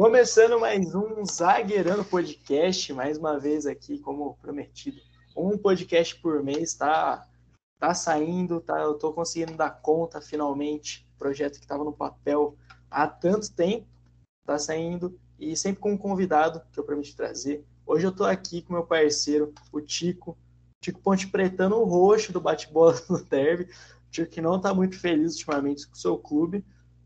Começando mais um Zagueirando Podcast, mais uma vez aqui, como prometido. Um podcast por mês, tá, tá saindo, tá, eu tô conseguindo dar conta finalmente. Projeto que estava no papel há tanto tempo, tá saindo e sempre com um convidado que eu prometi trazer. Hoje eu tô aqui com meu parceiro, o Tico, Tico Ponte Pretano, o roxo do bate-bola do derby. Tico que não tá muito feliz ultimamente com o seu clube,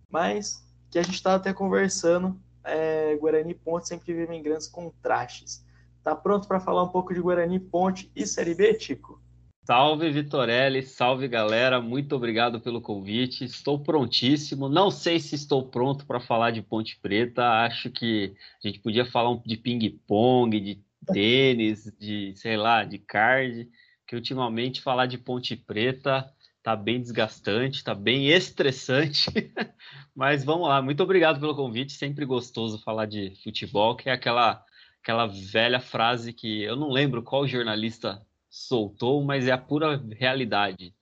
mas que a gente tá até conversando é, Guarani e Ponte sempre vivem grandes contrastes. Tá pronto para falar um pouco de Guarani, Ponte e Série B, Tico? Salve Vitorelli, salve galera, muito obrigado pelo convite. Estou prontíssimo. Não sei se estou pronto para falar de Ponte Preta. Acho que a gente podia falar de ping-pong, de tênis, de sei lá, de card. Que ultimamente falar de Ponte Preta tá bem desgastante, tá bem estressante. Mas vamos lá, muito obrigado pelo convite. Sempre gostoso falar de futebol, que é aquela aquela velha frase que eu não lembro qual jornalista soltou, mas é a pura realidade.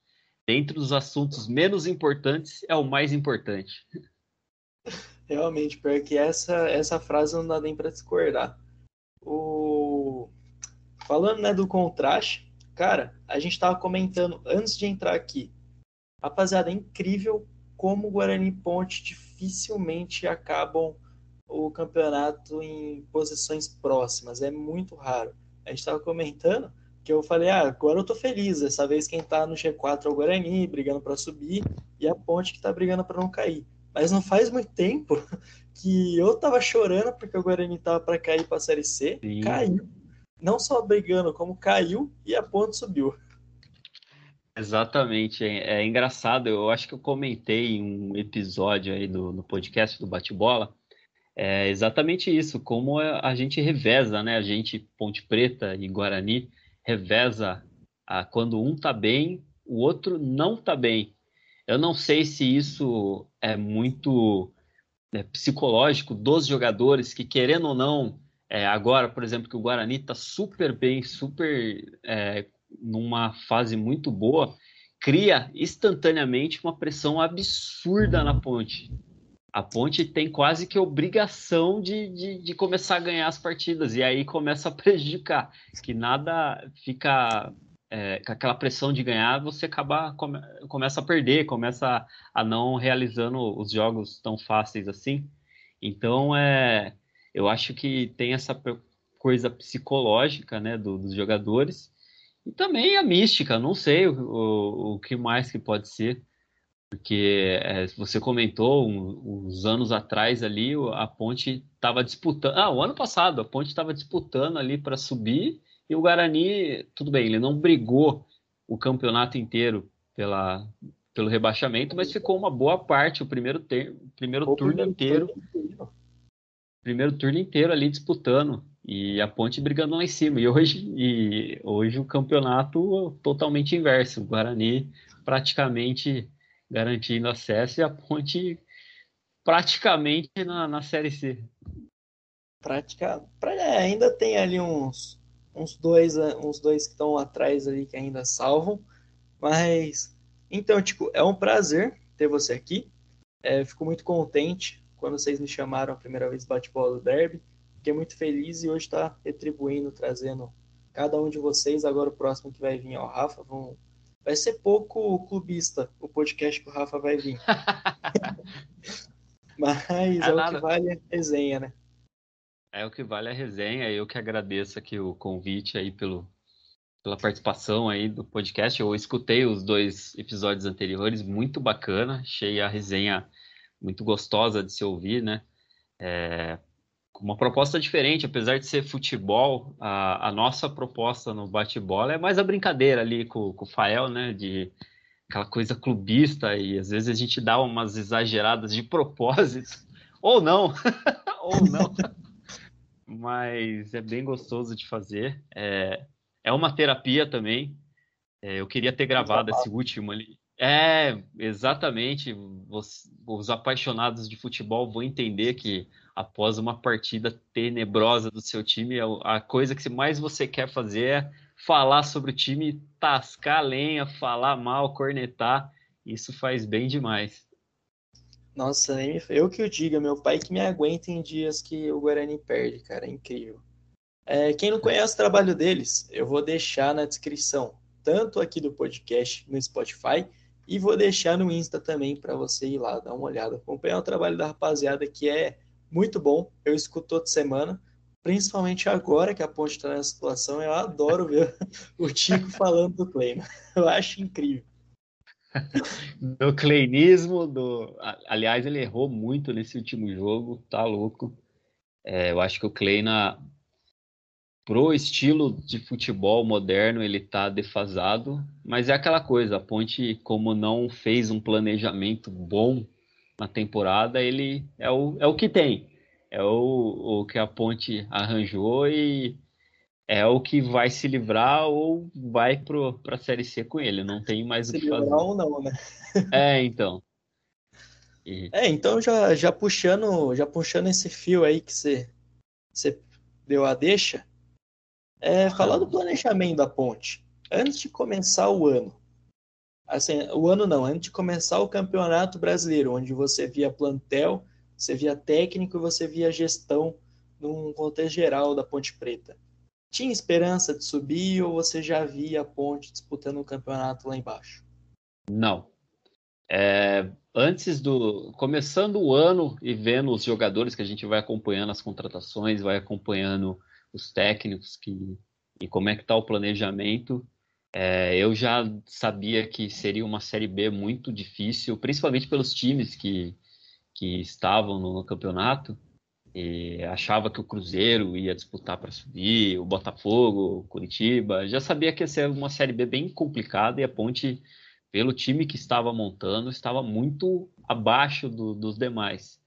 Dentre os assuntos menos importantes, é o mais importante. Realmente, porque essa essa frase não dá nem para discordar. O falando né, do contraste, Cara, a gente tava comentando antes de entrar aqui. Rapaziada, é incrível como o Guarani e Ponte dificilmente acabam o campeonato em posições próximas. É muito raro. A gente tava comentando que eu falei, ah, agora eu tô feliz. Dessa vez quem tá no G4 é o Guarani, brigando para subir, e a Ponte que tá brigando para não cair. Mas não faz muito tempo que eu tava chorando porque o Guarani tava para cair para Série C, Sim. caiu não só brigando, como caiu e a ponte subiu. Exatamente, é, é, engraçado. Eu acho que eu comentei em um episódio aí do, no podcast do Bate-Bola. É exatamente isso, como a gente reveza, né? A gente, Ponte Preta e Guarani, reveza a, quando um tá bem, o outro não tá bem. Eu não sei se isso é muito é, psicológico dos jogadores que, querendo ou não, é, agora, por exemplo, que o Guarani está super bem, super é, numa fase muito boa, cria instantaneamente uma pressão absurda na ponte. A ponte tem quase que obrigação de, de, de começar a ganhar as partidas, e aí começa a prejudicar, que nada fica é, com aquela pressão de ganhar, você acaba come, começa a perder, começa a, a não realizando os jogos tão fáceis assim. Então é eu acho que tem essa coisa psicológica né, do, dos jogadores e também a mística, não sei o, o, o que mais que pode ser, porque é, você comentou um, uns anos atrás ali a Ponte estava disputando, ah, o ano passado a Ponte estava disputando ali para subir e o Guarani, tudo bem, ele não brigou o campeonato inteiro pela, pelo rebaixamento, mas ficou uma boa parte o primeiro, ter, primeiro turno inteiro primeiro turno inteiro ali disputando e a Ponte brigando lá em cima. E hoje, e hoje o campeonato totalmente inverso. O Guarani praticamente garantindo acesso e a Ponte praticamente na, na Série C. Prática, é, ainda tem ali uns, uns dois uns dois que estão atrás ali que ainda salvam, mas então tipo é um prazer ter você aqui. É, fico muito contente quando vocês me chamaram a primeira vez bate-bola do derby. Fiquei muito feliz e hoje está retribuindo, trazendo cada um de vocês. Agora o próximo que vai vir é o Rafa. Vão... Vai ser pouco clubista o podcast que o Rafa vai vir. Mas é, é o que vale a resenha, né? É o que vale a resenha. Eu que agradeço aqui o convite aí pelo, pela participação aí do podcast. Eu escutei os dois episódios anteriores, muito bacana. Achei a resenha muito gostosa de se ouvir, né? É, uma proposta diferente, apesar de ser futebol, a, a nossa proposta no bate-bola é mais a brincadeira ali com, com o Fael, né? De aquela coisa clubista e às vezes a gente dá umas exageradas de propósito, ou não, ou não. Mas é bem gostoso de fazer. É, é uma terapia também. É, eu queria ter gravado esse último ali. É, exatamente. Os, os, apaixonados de futebol vão entender que após uma partida tenebrosa do seu time, a coisa que mais você quer fazer é falar sobre o time, tascar a lenha, falar mal, cornetar. Isso faz bem demais. Nossa, eu que o diga, meu pai que me aguenta em dias que o Guarani perde, cara, é incrível. É, quem não conhece o trabalho deles, eu vou deixar na descrição, tanto aqui do podcast no Spotify, e vou deixar no Insta também para você ir lá dar uma olhada. Acompanhar o trabalho da rapaziada que é muito bom. Eu escuto toda semana, principalmente agora que a Ponte está nessa situação. Eu adoro ver o Tico falando do Kleina. Eu acho incrível. Do kleinismo, do... aliás, ele errou muito nesse último jogo, tá louco. É, eu acho que o Kleina pro estilo de futebol moderno ele está defasado, mas é aquela coisa, a Ponte como não fez um planejamento bom na temporada, ele é o, é o que tem. É o, o que a Ponte arranjou e é o que vai se livrar ou vai para a Série C com ele. Não tem mais se o que fazer. ou não, né? É, então. E... É, então já, já puxando já puxando esse fio aí que você, você deu a deixa, é, falar do planejamento da ponte. Antes de começar o ano, assim, o ano não, antes de começar o campeonato brasileiro, onde você via plantel, você via técnico e você via gestão num contexto geral da Ponte Preta. Tinha esperança de subir ou você já via a Ponte disputando o campeonato lá embaixo? Não. É, antes do. Começando o ano e vendo os jogadores que a gente vai acompanhando as contratações, vai acompanhando os técnicos que, e como é que está o planejamento. É, eu já sabia que seria uma Série B muito difícil, principalmente pelos times que, que estavam no, no campeonato. E achava que o Cruzeiro ia disputar para subir, o Botafogo, o Curitiba. Já sabia que ia ser uma Série B bem complicada e a Ponte, pelo time que estava montando, estava muito abaixo do, dos demais.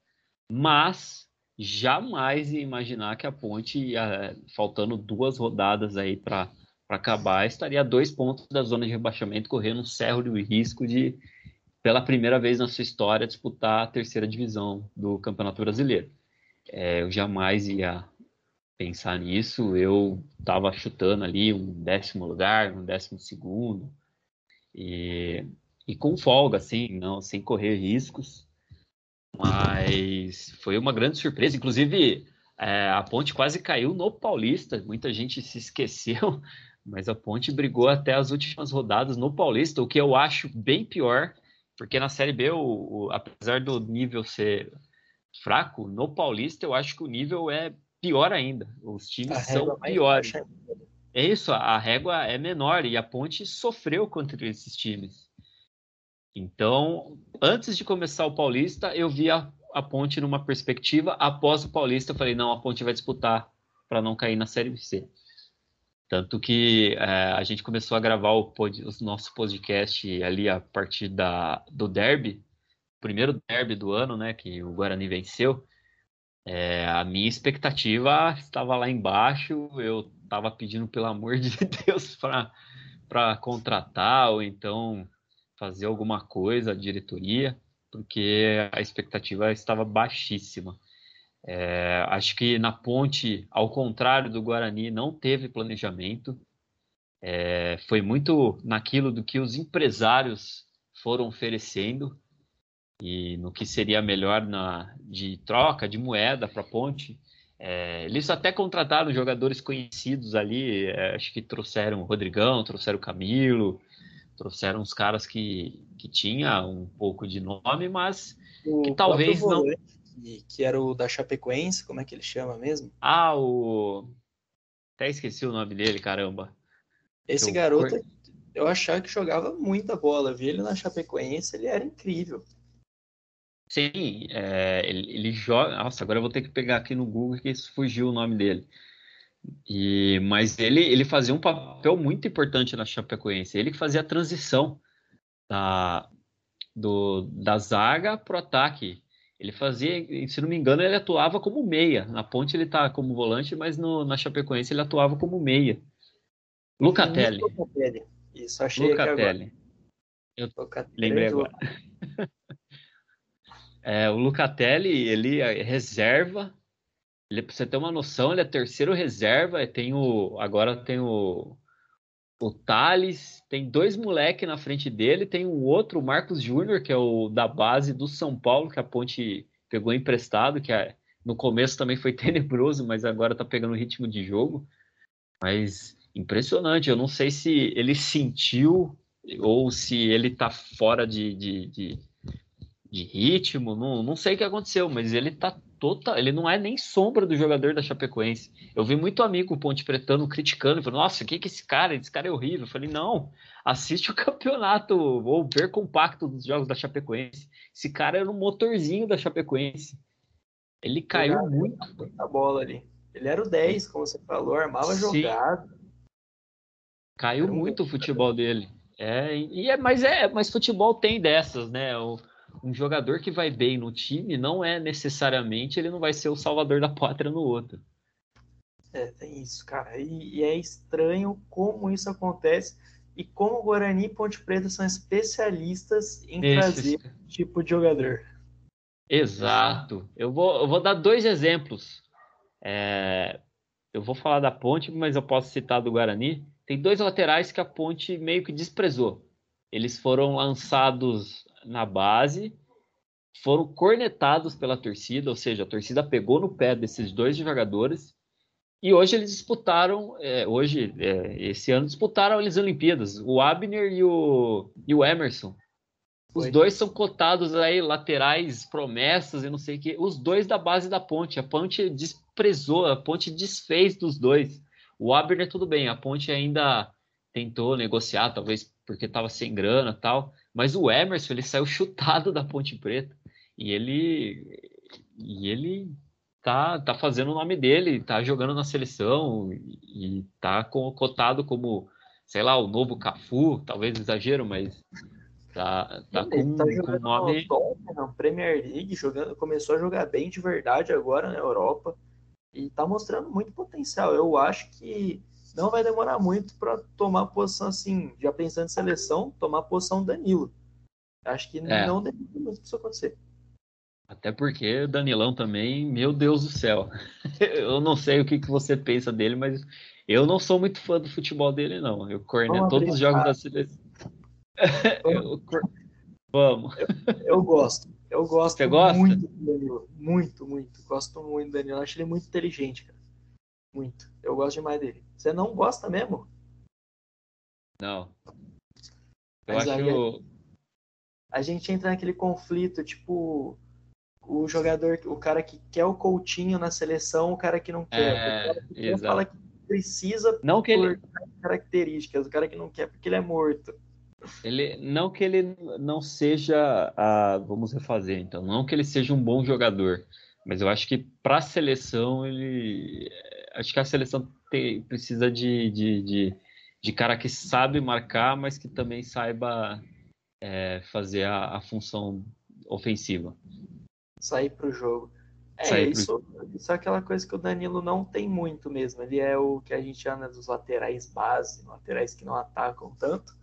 Mas jamais ia imaginar que a Ponte, faltando duas rodadas aí para acabar, estaria a dois pontos da zona de rebaixamento, correndo um sério risco de, pela primeira vez na sua história, disputar a terceira divisão do Campeonato Brasileiro. É, eu jamais ia pensar nisso, eu estava chutando ali um décimo lugar, um décimo segundo, e, e com folga, assim, não, sem correr riscos. Mas foi uma grande surpresa. Inclusive, é, a Ponte quase caiu no Paulista. Muita gente se esqueceu, mas a Ponte brigou até as últimas rodadas no Paulista, o que eu acho bem pior, porque na Série B, o, o, apesar do nível ser fraco, no Paulista eu acho que o nível é pior ainda. Os times são piores. É isso, a régua é menor e a Ponte sofreu contra esses times. Então, antes de começar o Paulista, eu vi a, a Ponte numa perspectiva. Após o Paulista, eu falei: não, a Ponte vai disputar para não cair na Série C. Tanto que é, a gente começou a gravar o, pod, o, nosso podcast ali a partir da, do derby, primeiro derby do ano, né, que o Guarani venceu. É, a minha expectativa estava lá embaixo, eu estava pedindo pelo amor de Deus para contratar, ou então fazer alguma coisa, a diretoria, porque a expectativa estava baixíssima. É, acho que na ponte, ao contrário do Guarani, não teve planejamento. É, foi muito naquilo do que os empresários foram oferecendo e no que seria melhor na, de troca de moeda para a ponte. É, eles até contrataram jogadores conhecidos ali, é, acho que trouxeram o Rodrigão, trouxeram o Camilo, trouxeram uns caras que, que tinha um pouco de nome, mas o que talvez não. Que era o da Chapecoense, como é que ele chama mesmo? Ah, o. Até esqueci o nome dele, caramba. Esse eu... garoto, eu achava que jogava muita bola. Vi ele na Chapecoense, ele era incrível. Sim, é, ele, ele, joga. Nossa, agora eu vou ter que pegar aqui no Google que fugiu o nome dele. E, mas ele, ele fazia um papel muito importante na Chapecoense. Ele que fazia a transição da, do, da zaga para o ataque. Ele fazia, se não me engano, ele atuava como meia. Na ponte ele está como volante, mas no, na Chapecoense ele atuava como meia. Lucatelli. Lucatelli. Isso, achei Lucatelli. Eu Lucatelli lembrei agora. é, o Lucatelli, ele é reserva ele, pra você ter uma noção, ele é terceiro reserva, tem o. Agora tem o. o Thales, tem dois moleques na frente dele, tem um outro, o Marcos Júnior, que é o da base do São Paulo, que a Ponte pegou emprestado, que é, no começo também foi tenebroso, mas agora tá pegando ritmo de jogo. Mas impressionante, eu não sei se ele sentiu ou se ele tá fora de, de, de, de ritmo, não, não sei o que aconteceu, mas ele tá total, ele não é nem sombra do jogador da Chapecoense. Eu vi muito amigo Ponte Pretano criticando, falando, nossa, o que que esse cara, esse cara é horrível. Eu falei, não, assiste o campeonato ou ver compacto dos jogos da Chapecoense. Esse cara era um motorzinho da Chapecoense. Ele caiu ele muito. Muita bola ali. Ele era o 10, como você falou, armava Sim. jogada. Caiu muito o futebol dele. É, e é, mas é, mas futebol tem dessas, né? O, um jogador que vai bem no time não é necessariamente ele não vai ser o salvador da pátria no outro. É, tem isso, cara. E, e é estranho como isso acontece e como o Guarani e Ponte Preta são especialistas em Esse... trazer tipo de jogador. Exato. Eu vou, eu vou dar dois exemplos. É, eu vou falar da Ponte, mas eu posso citar do Guarani. Tem dois laterais que a Ponte meio que desprezou. Eles foram lançados na base, foram cornetados pela torcida, ou seja, a torcida pegou no pé desses dois jogadores e hoje eles disputaram, é, hoje, é, esse ano disputaram as Olimpíadas, o Abner e o, e o Emerson. Os Foi. dois são cotados aí, laterais, promessas e não sei o que. Os dois da base da ponte. A ponte desprezou, a ponte desfez dos dois. O Abner, tudo bem, a ponte ainda tentou negociar, talvez porque estava sem grana tal. Mas o Emerson, ele saiu chutado da Ponte Preta. E ele e ele tá, tá fazendo o nome dele, tá jogando na seleção e, e tá cotado como, sei lá, o novo Cafu, talvez exagero, mas tá, tá com, tá com nome na Premier League, jogando, começou a jogar bem de verdade agora na Europa e tá mostrando muito potencial. Eu acho que não vai demorar muito para tomar posição assim, já pensando em seleção, tomar posição Danilo. Acho que é. não demora muito para isso acontecer. Até porque o Danilão também, meu Deus do céu. eu não sei o que, que você pensa dele, mas eu não sou muito fã do futebol dele, não. Eu corneto todos os jogos da seleção. eu, Vamos. Eu, eu, gosto. Eu gosto Você gosta? muito do Danilo. Muito, muito. Gosto muito do Danilo. Acho ele muito inteligente, cara. Muito. Eu gosto demais dele. Você não gosta mesmo? Não. Eu Mas acho. a gente entra naquele conflito, tipo, o jogador, o cara que quer o Coutinho na seleção, o cara que não quer. É, o cara que fala que precisa não que por ele... características, o cara que não quer porque ele é morto. Ele, não que ele não seja, a, vamos refazer então, não que ele seja um bom jogador, mas eu acho que para a seleção ele acho que a seleção tem, precisa de, de, de, de, cara que sabe marcar, mas que também saiba é, fazer a, a, função ofensiva. Sair para o jogo. É, isso, pro... isso é aquela coisa que o Danilo não tem muito mesmo. Ele é o que a gente chama dos laterais base, laterais que não atacam tanto.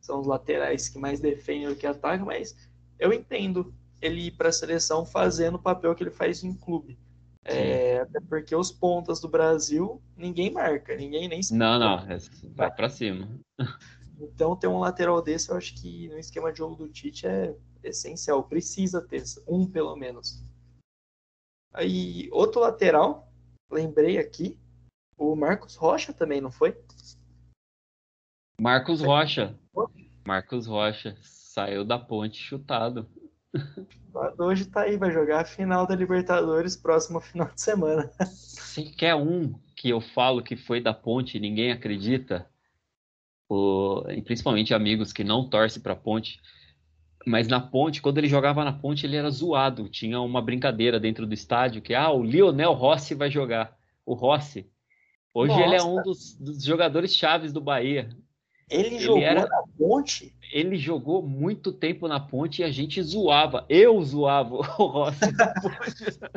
São os laterais que mais defendem do que atacam, mas eu entendo ele ir para a seleção fazendo o papel que ele faz em clube. É, até porque os pontas do Brasil ninguém marca, ninguém nem se. Não, não, é, vai para cima. Então ter um lateral desse, eu acho que no esquema de jogo do Tite é essencial. Precisa ter um pelo menos. Aí outro lateral, lembrei aqui, o Marcos Rocha também, não foi? Marcos Rocha. Marcos Rocha saiu da ponte chutado. Hoje tá aí, vai jogar a final da Libertadores próximo final de semana. Se quer um que eu falo que foi da ponte ninguém acredita, o, principalmente amigos que não torcem pra ponte, mas na ponte, quando ele jogava na ponte, ele era zoado. Tinha uma brincadeira dentro do estádio que, ah, o Lionel Rossi vai jogar. O Rossi. Hoje Nossa. ele é um dos, dos jogadores chaves do Bahia. Ele, ele jogou era... na ponte? Ele jogou muito tempo na ponte e a gente zoava. Eu zoava o Rossi.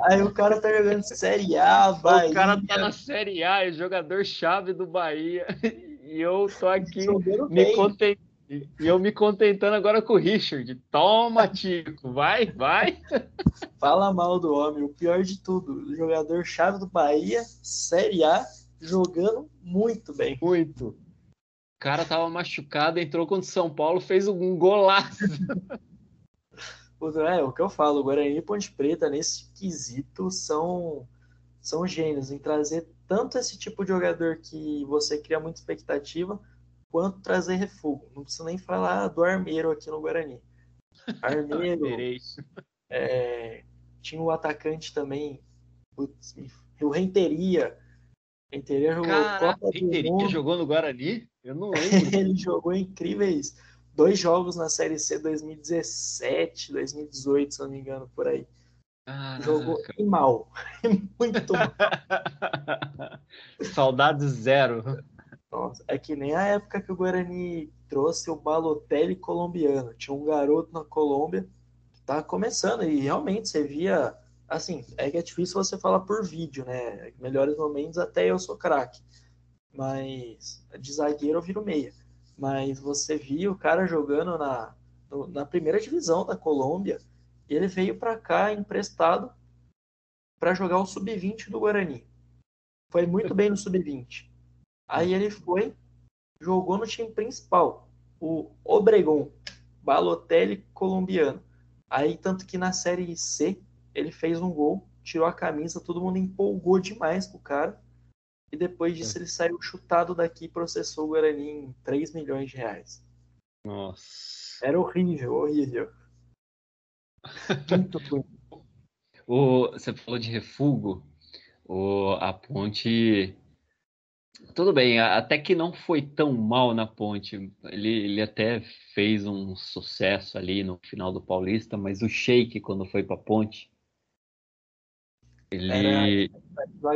Aí o cara tá jogando Série A, Bahia. O cara tá na Série A, é jogador chave do Bahia. E eu tô aqui me contentando. E eu me contentando agora com o Richard. Toma, Tico, vai, vai. Fala mal do homem. O pior de tudo, jogador chave do Bahia, Série A, jogando muito bem. Muito. Cara tava machucado, entrou contra o São Paulo, fez um golaço. é, o que eu falo, o Guarani e Ponte Preta, nesse quesito, são, são gênios em trazer tanto esse tipo de jogador que você cria muita expectativa, quanto trazer refúgio. Não preciso nem falar do Armeiro aqui no Guarani. Armeiro. é, tinha o atacante também, putz, o Renteria. Renteria jogou Caraca, Copa Renteria jogou no Guarani? Eu não lembro. Ele jogou incríveis dois jogos na Série C 2017, 2018, se não me engano, por aí. Caraca. Jogou mal. Muito mal. Saudades zero. Nossa, é que nem a época que o Guarani trouxe o Balotelli colombiano. Tinha um garoto na Colômbia que tava começando e realmente você via. Assim, é que é difícil você falar por vídeo, né? Melhores momentos até eu sou craque. Mas de zagueiro eu viro meia. Mas você via o cara jogando na, na primeira divisão da Colômbia ele veio para cá emprestado para jogar o sub-20 do Guarani. Foi muito bem no sub-20. Aí ele foi, jogou no time principal, o Obregon, Balotelli colombiano. Aí, tanto que na Série C, ele fez um gol, tirou a camisa, todo mundo empolgou demais com o cara. E depois disso, é. ele saiu chutado daqui e processou o Guarani em 3 milhões de reais. Nossa. Era horrível, horrível. Muito ruim. O, você falou de refugo. O, a ponte tudo bem, até que não foi tão mal na ponte. Ele, ele até fez um sucesso ali no final do Paulista, mas o Sheik, quando foi pra ponte, ele. Era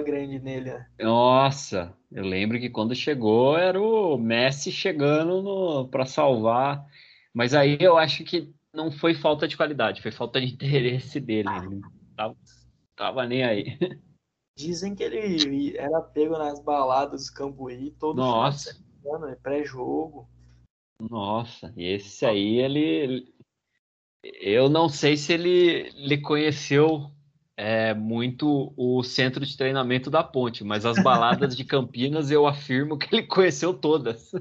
grande nele. Né? Nossa, eu lembro que quando chegou era o Messi chegando no... para salvar. Mas aí eu acho que não foi falta de qualidade, foi falta de interesse dele. Ele tava, tava nem aí. Dizem que ele era pego nas baladas do Cambuí todo Nossa. semana, pré-jogo. Nossa, esse aí ele. Eu não sei se ele, ele conheceu é, muito o centro de treinamento da Ponte, mas as baladas de Campinas eu afirmo que ele conheceu todas.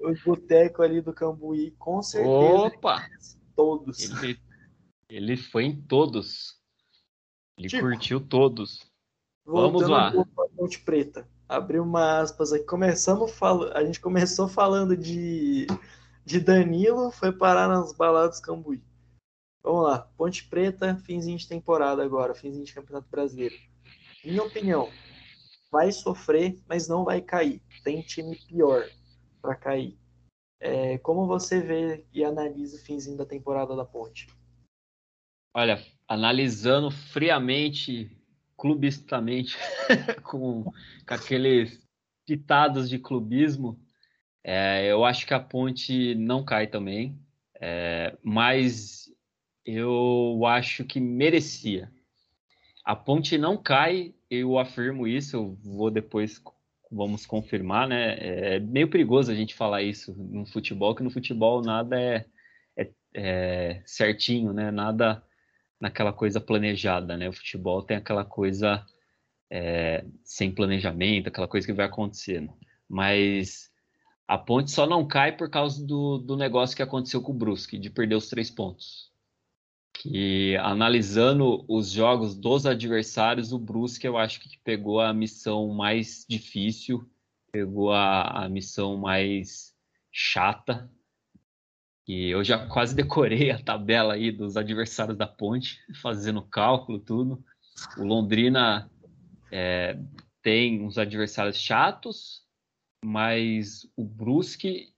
O boteco ali do Cambuí, com certeza. Opa! Todos. Ele, ele foi em todos. Ele tipo, curtiu todos. Vamos lá. Ponte Preta. Abrir uma aspas aqui. Começamos fal... A gente começou falando de, de Danilo, foi parar nas baladas Cambuí. Vamos lá. Ponte Preta, finzinho de temporada agora, finzinho de Campeonato Brasileiro. Minha opinião, vai sofrer, mas não vai cair. Tem time pior para cair. É, como você vê e analisa o finzinho da temporada da Ponte? Olha, analisando friamente clubistamente, com, com aqueles pitados de clubismo, é, eu acho que a ponte não cai também, é, mas eu acho que merecia. A ponte não cai, eu afirmo isso, eu vou depois, vamos confirmar, né? É meio perigoso a gente falar isso no futebol, que no futebol nada é, é, é certinho, né? Nada naquela coisa planejada, né? O futebol tem aquela coisa é, sem planejamento, aquela coisa que vai acontecendo. Mas a ponte só não cai por causa do, do negócio que aconteceu com o Brusque, de perder os três pontos. Que analisando os jogos dos adversários, o Brusque eu acho que pegou a missão mais difícil, pegou a, a missão mais chata e eu já quase decorei a tabela aí dos adversários da Ponte, fazendo cálculo, tudo. O Londrina é, tem uns adversários chatos, mas o Brusque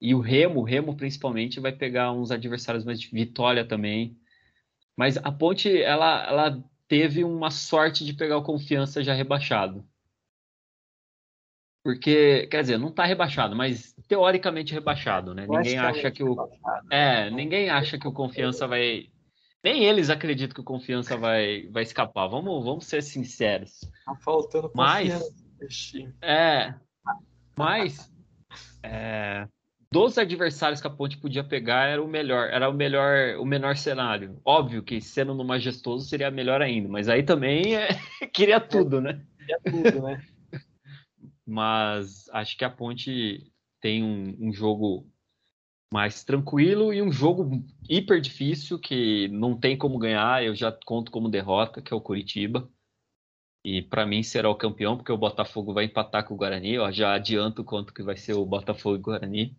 e o Remo, o Remo principalmente, vai pegar uns adversários mais de Vitória também. Mas a Ponte, ela, ela teve uma sorte de pegar o Confiança já rebaixado. Porque, quer dizer, não está rebaixado, mas teoricamente rebaixado, né? Ninguém acha que o. É, ninguém acha que o confiança vai. Nem eles acreditam que o confiança vai, vai escapar. Vamos, vamos ser sinceros. Tá faltando confiança. Mas, é. Mas. É, dos adversários que a Ponte podia pegar era o melhor, era o melhor, o menor cenário. Óbvio que sendo no majestoso seria melhor ainda, mas aí também é, queria tudo, né? Queria tudo, né? mas acho que a Ponte tem um, um jogo mais tranquilo e um jogo hiper difícil que não tem como ganhar, eu já conto como derrota, que é o Curitiba. E para mim será o campeão, porque o Botafogo vai empatar com o Guarani. Eu já adianto quanto que vai ser o Botafogo e o Guarani.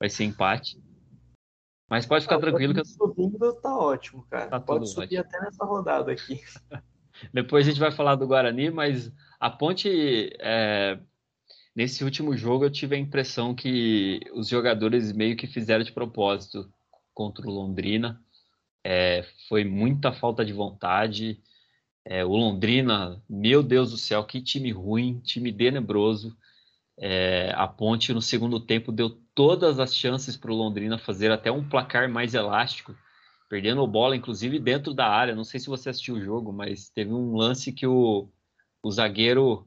Vai ser empate. Mas pode ficar ah, tranquilo que subindo tá ótimo, cara. Tá pode subir ótimo. até nessa rodada aqui. Depois a gente vai falar do Guarani, mas a Ponte é, nesse último jogo eu tive a impressão que os jogadores meio que fizeram de propósito contra o Londrina. É, foi muita falta de vontade. É, o Londrina, meu Deus do céu, que time ruim, time tenebroso. É, a Ponte no segundo tempo deu todas as chances para o Londrina fazer até um placar mais elástico, perdendo bola, inclusive dentro da área. Não sei se você assistiu o jogo, mas teve um lance que o, o zagueiro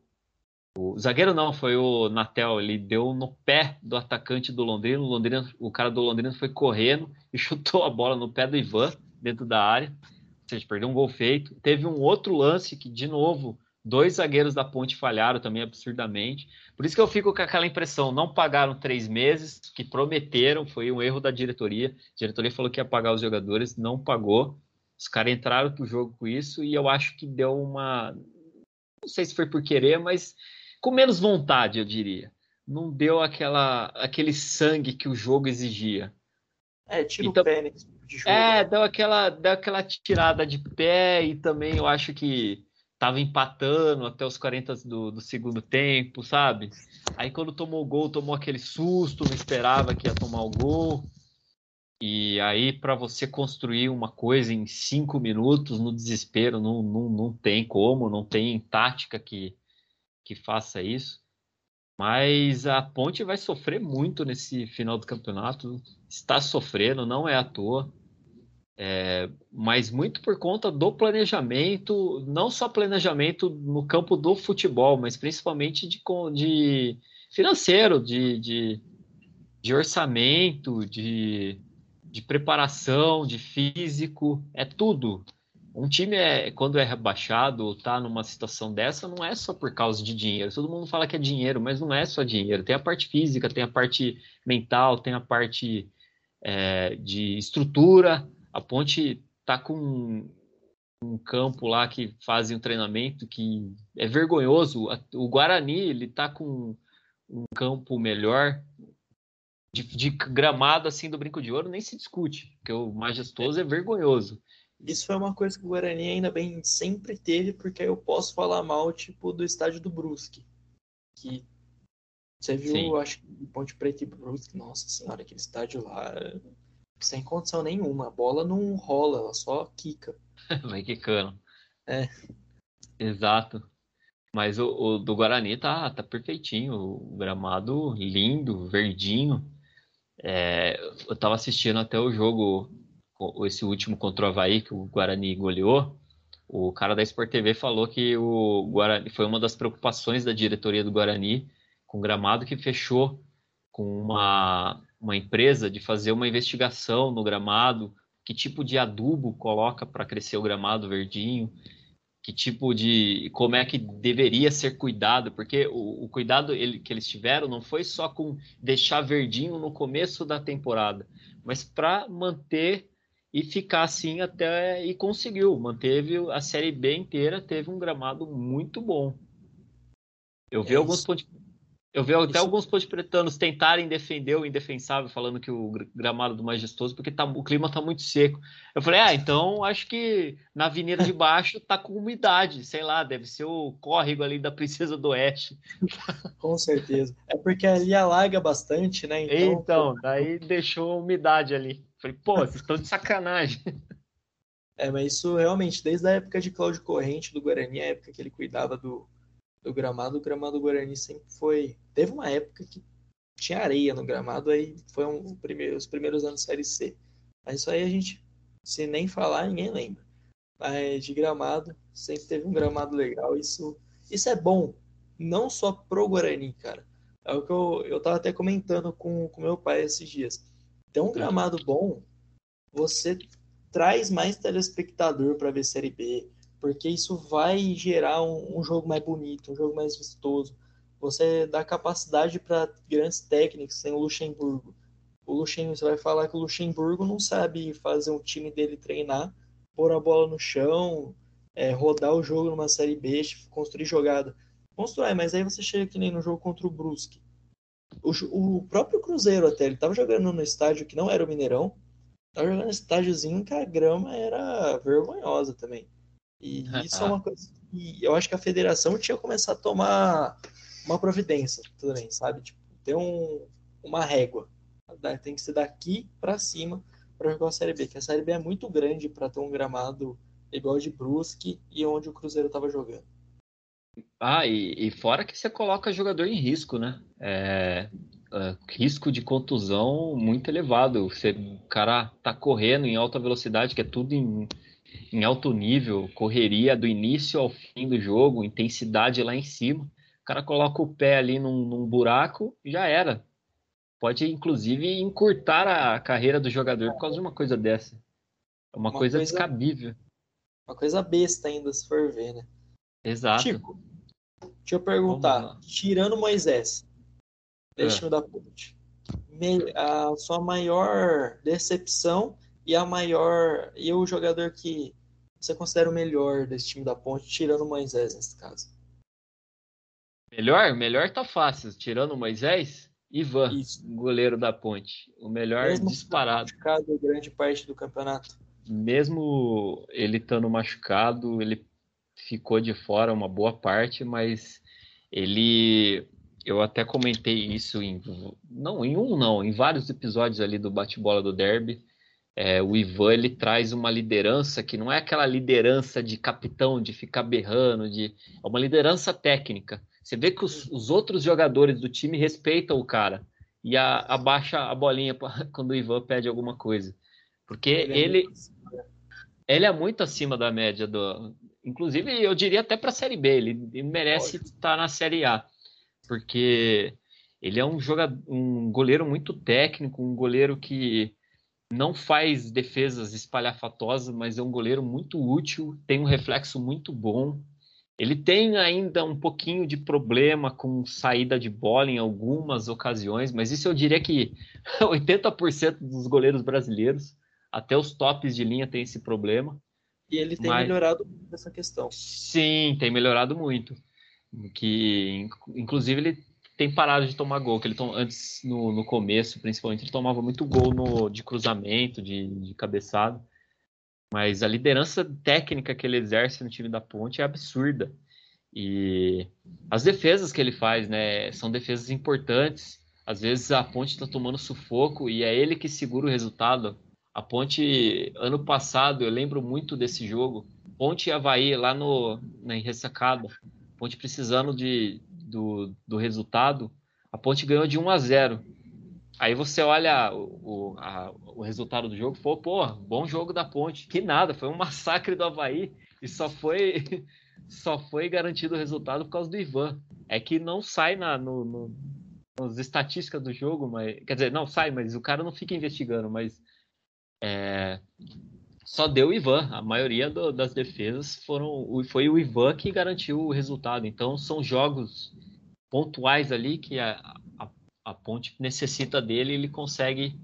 o zagueiro não, foi o Natel. Ele deu no pé do atacante do Londrina. O, Londrina, o cara do Londrina foi correndo e chutou a bola no pé do Ivan, dentro da área. Ou seja, perdeu um gol feito. Teve um outro lance que, de novo, dois zagueiros da ponte falharam também absurdamente. Por isso que eu fico com aquela impressão: não pagaram três meses, que prometeram, foi um erro da diretoria. A diretoria falou que ia pagar os jogadores, não pagou. Os caras entraram pro jogo com isso e eu acho que deu uma. Não sei se foi por querer, mas com menos vontade, eu diria. Não deu aquela, aquele sangue que o jogo exigia. É, tira então, o pé de jogo. É, deu aquela, deu aquela tirada de pé e também eu acho que tava empatando até os 40 do, do segundo tempo, sabe? Aí quando tomou o gol, tomou aquele susto, não esperava que ia tomar o gol. E aí, para você construir uma coisa em cinco minutos no desespero, não, não, não tem como, não tem tática que, que faça isso. Mas a Ponte vai sofrer muito nesse final do campeonato. Está sofrendo, não é à toa. É, mas muito por conta do planejamento, não só planejamento no campo do futebol, mas principalmente de, de financeiro, de, de, de orçamento, de, de preparação, de físico, é tudo. Um time, é, quando é rebaixado, tá numa situação dessa, não é só por causa de dinheiro. Todo mundo fala que é dinheiro, mas não é só dinheiro. Tem a parte física, tem a parte mental, tem a parte é, de estrutura. A Ponte tá com um campo lá que fazem um treinamento que é vergonhoso. O Guarani, ele tá com um campo melhor, de, de, gramado assim do Brinco de Ouro nem se discute, porque o majestoso é vergonhoso. Isso foi uma coisa que o Guarani ainda bem sempre teve, porque aí eu posso falar mal, tipo, do estádio do Brusque. Que você viu, Sim. acho que Ponte Preta e Brusque, nossa senhora, aquele estádio lá, sem condição nenhuma. A bola não rola, ela só quica. Vai quicando. É. Exato. Mas o, o, do Guarani tá, tá perfeitinho. O gramado lindo, verdinho. É, eu tava assistindo até o jogo esse último contra o Havaí, que o Guarani goleou, o cara da Sport TV falou que o Guarani foi uma das preocupações da diretoria do Guarani com o gramado que fechou com uma, uma empresa de fazer uma investigação no gramado, que tipo de adubo coloca para crescer o gramado verdinho, que tipo de como é que deveria ser cuidado, porque o, o cuidado ele, que eles tiveram não foi só com deixar verdinho no começo da temporada, mas para manter e ficar assim até e conseguiu, manteve a série B inteira, teve um gramado muito bom. Eu vi é alguns pontos eu vi até Isso. alguns ponte-pretanos tentarem defender o indefensável, falando que o gramado do majestoso, porque tá, o clima tá muito seco. Eu falei, ah, então acho que na avenida de baixo tá com umidade, sei lá, deve ser o córrego ali da Princesa do Oeste. Com certeza. É porque ali alaga bastante, né? Então, então daí deixou a umidade ali. Falei, pô, vocês estão de sacanagem. É, mas isso realmente, desde a época de Cláudio Corrente, do Guarani, a época que ele cuidava do, do gramado, o gramado do Guarani sempre foi. Teve uma época que tinha areia no gramado, aí foi um, primeiro, os primeiros anos Série C. Mas isso aí a gente, se nem falar, ninguém lembra. Mas de gramado, sempre teve um gramado legal. Isso, isso é bom, não só pro Guarani, cara. É o que eu, eu tava até comentando com, com meu pai esses dias. Ter um gramado bom, você traz mais telespectador para ver Série B, porque isso vai gerar um, um, jogo mais bonito, um jogo mais vistoso. você dá capacidade para grandes técnicos, tem o Luxemburgo. O Luxemburgo, você vai falar que o Luxemburgo não sabe fazer um time dele treinar, pôr a bola no chão, é, rodar o jogo numa série B, construir jogada. Constrói, mas aí você chega que nem no jogo contra o Brusque. O, o próprio Cruzeiro até, ele tava jogando no estádio que não era o Mineirão, tava jogando no estádiozinho que a grama era vergonhosa também. E isso é uma coisa que eu acho que a federação tinha que começar a tomar uma providência também, sabe? Tipo, ter um, uma régua. Tem que ser daqui para cima para jogar a Série B, que a Série B é muito grande para ter um gramado igual de Brusque e onde o Cruzeiro estava jogando. Ah, e, e, fora que você coloca jogador em risco, né? É, é, risco de contusão muito elevado. Você, o cara tá correndo em alta velocidade, que é tudo em, em alto nível, correria do início ao fim do jogo, intensidade lá em cima. O cara coloca o pé ali num, num buraco, já era. Pode, inclusive, encurtar a carreira do jogador por causa de uma coisa dessa. É uma, uma coisa, coisa descabível. Uma coisa besta ainda, se for ver, né? Exato. Tipo, deixa eu perguntar, tirando Moisés, destino é. da ponte, a sua maior decepção e a maior e o jogador que você considera o melhor desse time da ponte, tirando Moisés nesse caso? Melhor? Melhor tá fácil. Tirando Moisés, Ivan, Isso. goleiro da ponte. O melhor Mesmo disparado. Machucado grande parte do campeonato. Mesmo ele estando machucado, ele ficou de fora uma boa parte, mas ele eu até comentei isso em não em um não, em vários episódios ali do bate-bola do Derby. É, o Ivan ele traz uma liderança que não é aquela liderança de capitão, de ficar berrando, de é uma liderança técnica. Você vê que os, os outros jogadores do time respeitam o cara e a, abaixa a bolinha pra, quando o Ivan pede alguma coisa. Porque ele, ele, ele é muito acima da média do, Inclusive, eu diria até para a Série B, ele, merece estar na Série A, porque ele é um jogador, um goleiro muito técnico, um goleiro que não faz defesas espalhafatosas, mas é um goleiro muito útil, tem um reflexo muito bom. Ele tem ainda um pouquinho de problema com saída de bola em algumas ocasiões, mas isso eu diria que 80% dos goleiros brasileiros, até os tops de linha, tem esse problema. E ele tem Mas... melhorado nessa questão. Sim, tem melhorado muito. Que, inclusive, ele tem parado de tomar gol, que ele tom... antes, no, no começo, principalmente, ele tomava muito gol no, de cruzamento, de, de cabeçada. Mas a liderança técnica que ele exerce no time da Ponte é absurda. E as defesas que ele faz, né, são defesas importantes. Às vezes a Ponte está tomando sufoco e é ele que segura o resultado. A Ponte, ano passado, eu lembro muito desse jogo. Ponte e Havaí, lá no, na ressacada. Ponte precisando de, do, do resultado. A Ponte ganhou de 1 a 0. Aí você olha o, o, a, o resultado do jogo, pô, pô, bom jogo da Ponte. Que nada, foi um massacre do Havaí e só foi só foi garantido o resultado por causa do Ivan. É que não sai na, no, no, nas estatísticas do jogo, mas quer dizer, não sai, mas o cara não fica investigando, mas é, só deu o Ivan. A maioria do, das defesas foram foi o Ivan que garantiu o resultado. Então são jogos pontuais ali que a, a, a Ponte necessita dele e ele consegue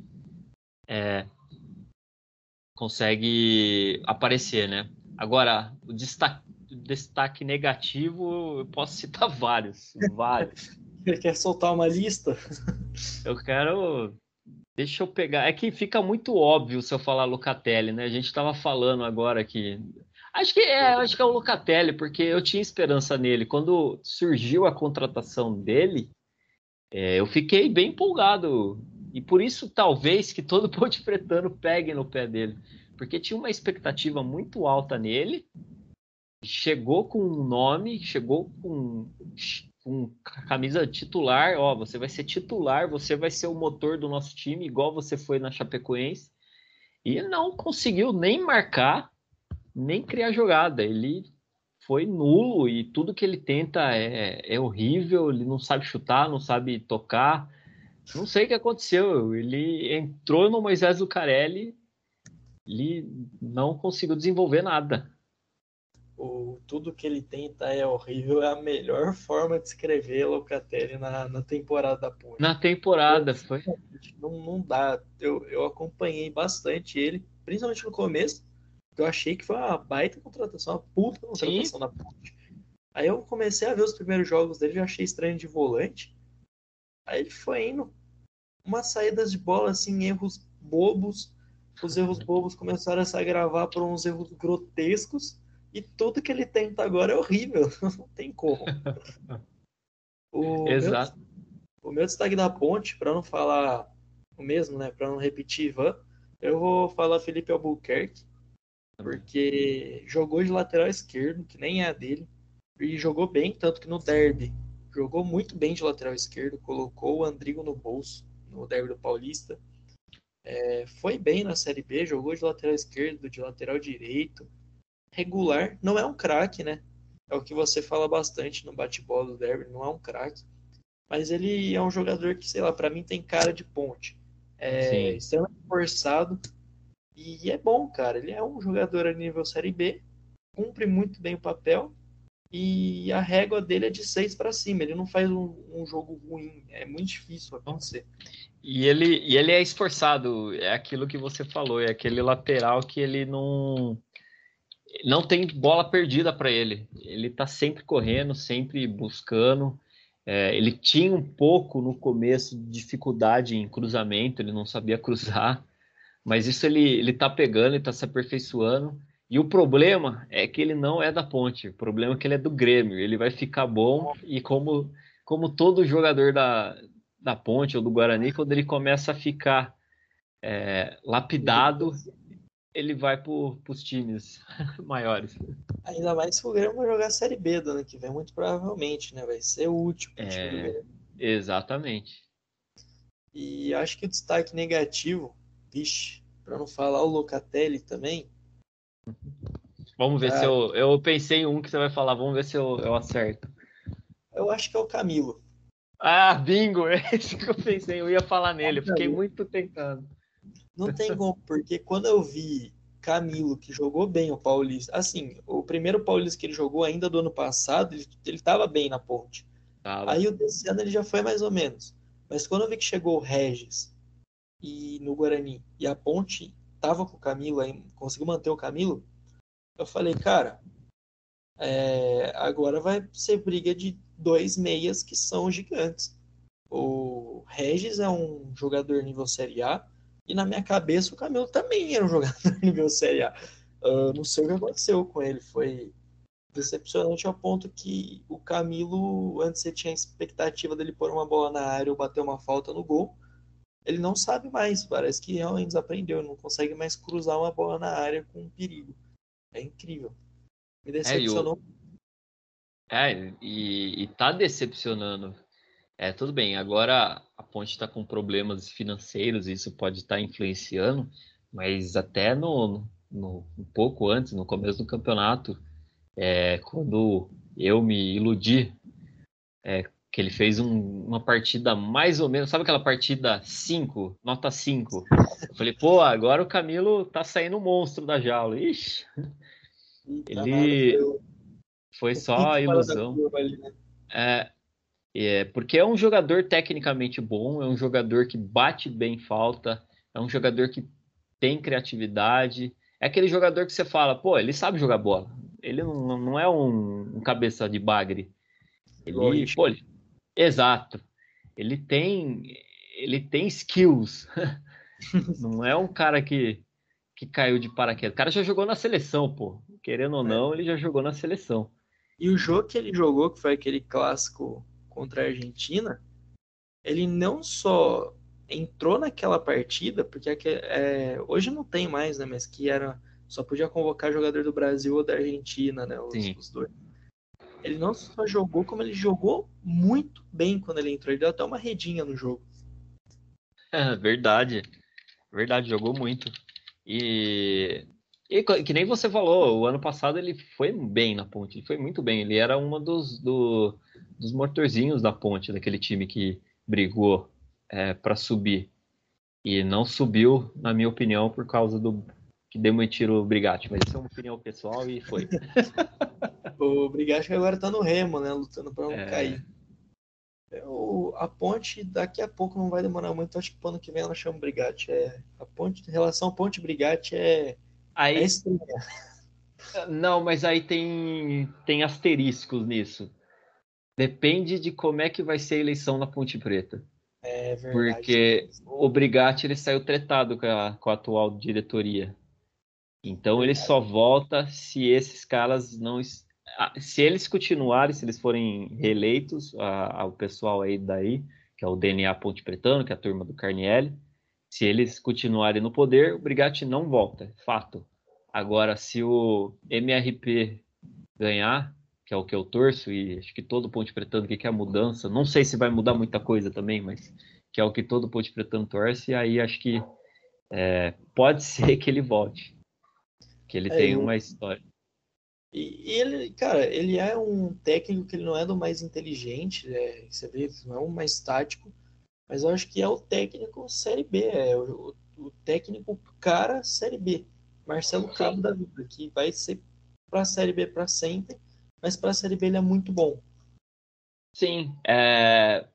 é, consegue aparecer, né? Agora o destaque, destaque negativo eu posso citar vários, vários. Quer soltar uma lista? Eu quero Deixa eu pegar. É que fica muito óbvio se eu falar Locatelli, né? A gente estava falando agora que. Acho que é, acho que é o Locatelli, porque eu tinha esperança nele. Quando surgiu a contratação dele, é, eu fiquei bem empolgado. E por isso, talvez, que todo Ponte Pretano pegue no pé dele. Porque tinha uma expectativa muito alta nele. Chegou com um nome, chegou com com camisa titular, ó, você vai ser titular, você vai ser o motor do nosso time, igual você foi na Chapecoense. E não conseguiu nem marcar, nem criar jogada. Ele foi nulo e tudo que ele tenta é, é horrível. Ele não sabe chutar, não sabe tocar. Não sei o que aconteceu. Ele entrou no Moisés Lucarelli, ele não conseguiu desenvolver nada. O, tudo que ele tenta é horrível, é a melhor forma de escrever Locatelli na, na temporada da Ponte. Na temporada, foi. Não, não dá. Eu, eu acompanhei bastante ele, principalmente no começo, eu achei que foi uma baita contratação, uma puta contratação Sim. da Ponte. Aí eu comecei a ver os primeiros jogos dele, já achei estranho de volante. Aí ele foi indo umas saídas de bola, assim, erros bobos. Os erros bobos começaram a se agravar por uns erros grotescos. E tudo que ele tenta agora é horrível. Não tem como. O Exato. Meu, o meu destaque da ponte, para não falar o mesmo, né? Para não repetir Ivan, eu vou falar Felipe Albuquerque. Porque jogou de lateral esquerdo, que nem é a dele. E jogou bem, tanto que no derby jogou muito bem de lateral esquerdo, colocou o Andrigo no bolso no derby do Paulista. É, foi bem na Série B, jogou de lateral esquerdo, de lateral direito, regular. Não é um craque, né? É o que você fala bastante no bate-bola do derby, não é um craque. Mas ele é um jogador que, sei lá, para mim tem cara de ponte. É extremamente forçado. E é bom, cara. Ele é um jogador a nível Série B, cumpre muito bem o papel e a régua dele é de 6 para cima. Ele não faz um, um, jogo ruim. É muito difícil acontecer. E ele, e ele é esforçado. É aquilo que você falou. É aquele lateral que ele não não tem bola perdida para ele. Ele está sempre correndo, sempre buscando. É, ele tinha um pouco no começo de dificuldade em cruzamento. Ele não sabia cruzar. Mas isso ele ele está pegando, ele está se aperfeiçoando. E o problema é que ele não é da Ponte. O problema é que ele é do Grêmio. Ele vai ficar bom e como, como todo jogador da, da Ponte ou do Guarani, quando ele começa a ficar é, lapidado, ele vai para os times maiores. Ainda mais que o Grêmio vai jogar a Série B do ano que vem, muito provavelmente, né? Vai ser o último é, Exatamente. E acho que o destaque negativo, vixe, para não falar o Locatelli também, Vamos ver se eu. Eu pensei em um que você vai falar, vamos ver se eu, eu acerto. Eu acho que é o Camilo. Ah, bingo! É esse que eu pensei, eu ia falar nele, eu fiquei muito tentando. Não tem como, porque quando eu vi Camilo, que jogou bem o Paulista, assim, o primeiro Paulista que ele jogou ainda do ano passado, ele, ele tava bem na ponte. Tava. Aí o desse ano ele já foi mais ou menos. Mas quando eu vi que chegou o Regis e no Guarani e a ponte tava com o Camilo, aí, conseguiu manter o Camilo, eu falei, cara, é, agora vai ser briga de dois meias que são gigantes. O Regis é um jogador nível Série A, e na minha cabeça o Camilo também era um jogador nível Série A. Uh, não sei o que aconteceu com ele, foi decepcionante ao ponto que o Camilo, antes você tinha a expectativa dele pôr uma bola na área ou bater uma falta no gol, ele não sabe mais, parece que realmente desaprendeu, não consegue mais cruzar uma bola na área com perigo. É incrível. Me decepcionou. É, é e, e tá decepcionando. É, tudo bem, agora a Ponte está com problemas financeiros, isso pode estar tá influenciando, mas até no, no, um pouco antes, no começo do campeonato, é, quando eu me iludi é, que ele fez um, uma partida mais ou menos, sabe aquela partida 5, nota 5? Eu falei, pô, agora o Camilo tá saindo um monstro da jaula. Ixi, ele foi só ilusão. Né? É, é, porque é um jogador tecnicamente bom, é um jogador que bate bem falta, é um jogador que tem criatividade, é aquele jogador que você fala, pô, ele sabe jogar bola. Ele não, não é um, um cabeça de bagre. Ele, pô, ele, Exato. Ele tem ele tem skills. não é um cara que, que caiu de paraquedas. O cara já jogou na seleção, pô. Querendo ou é. não, ele já jogou na seleção. E o jogo que ele jogou, que foi aquele clássico contra a Argentina, ele não só entrou naquela partida, porque é, hoje não tem mais, né? Mas que era só podia convocar jogador do Brasil ou da Argentina, né? Os, os dois ele não só jogou, como ele jogou muito bem quando ele entrou. Ele deu até uma redinha no jogo. É, verdade. Verdade, jogou muito. E, e que nem você falou, o ano passado ele foi bem na ponte, ele foi muito bem. Ele era um dos, do, dos motorzinhos da ponte, daquele time que brigou é, para subir. E não subiu, na minha opinião, por causa do, que demitiram o Brigatti, mas isso é uma opinião pessoal e foi. o Brigatti agora tá no remo, né? Lutando para não é... cair. Eu, a ponte daqui a pouco não vai demorar muito, acho que ano que vem ela chama o Brigatti. É, a ponte, em relação à ponte Brigatti é, aí, é estranha. Não, mas aí tem, tem asteriscos nisso. Depende de como é que vai ser a eleição na Ponte Preta. É verdade. Porque o Brigatti ele saiu tretado com a, com a atual diretoria. Então ele só volta se esses caras não. Se eles continuarem, se eles forem reeleitos, ao pessoal aí daí, que é o DNA Ponte Pretano, que é a turma do Carnielli, se eles continuarem no poder, o Brigatti não volta, fato. Agora, se o MRP ganhar, que é o que eu torço, e acho que todo Ponte Pretano que quer mudança, não sei se vai mudar muita coisa também, mas que é o que todo Ponte Pretano torce, e aí acho que é, pode ser que ele volte, que ele é, tem uma história. E, e, ele, cara, ele é um técnico que ele não é do mais inteligente, é, você vê, não é o mais tático, mas eu acho que é o técnico Série B, é o, o técnico cara Série B. Marcelo Cabo da vida, que vai ser para a Série B para sempre mas para a Série B ele é muito bom. Sim, é...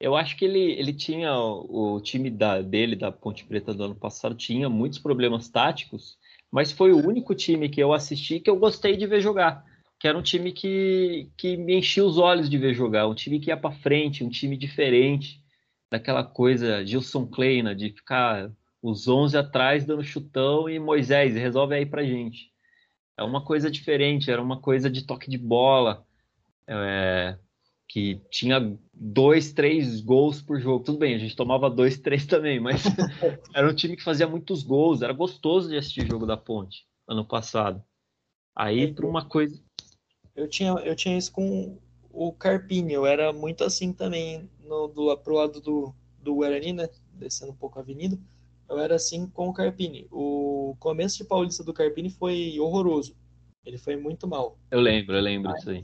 eu acho que ele, ele tinha o, time da, dele, da Ponte Preta do ano passado, tinha muitos problemas táticos, mas foi o único time que eu assisti que eu gostei de ver jogar. Que era um time que, que me enchia os olhos de ver jogar, um time que ia para frente, um time diferente, daquela coisa Gilson Kleina, de ficar os 11 atrás dando chutão e Moisés, resolve aí pra gente é uma coisa diferente, era uma coisa de toque de bola, é, que tinha dois, três gols por jogo. Tudo bem, a gente tomava dois, três também, mas era um time que fazia muitos gols, era gostoso de assistir jogo da Ponte ano passado. Aí, para uma coisa. Eu tinha, eu tinha isso com o Carpini, eu era muito assim também, no, do, pro lado do, do Guarani, né? Descendo um pouco a avenida eu era assim com o Carpini. O começo de Paulista do Carpini foi horroroso. Ele foi muito mal. Eu lembro, eu lembro disso aí.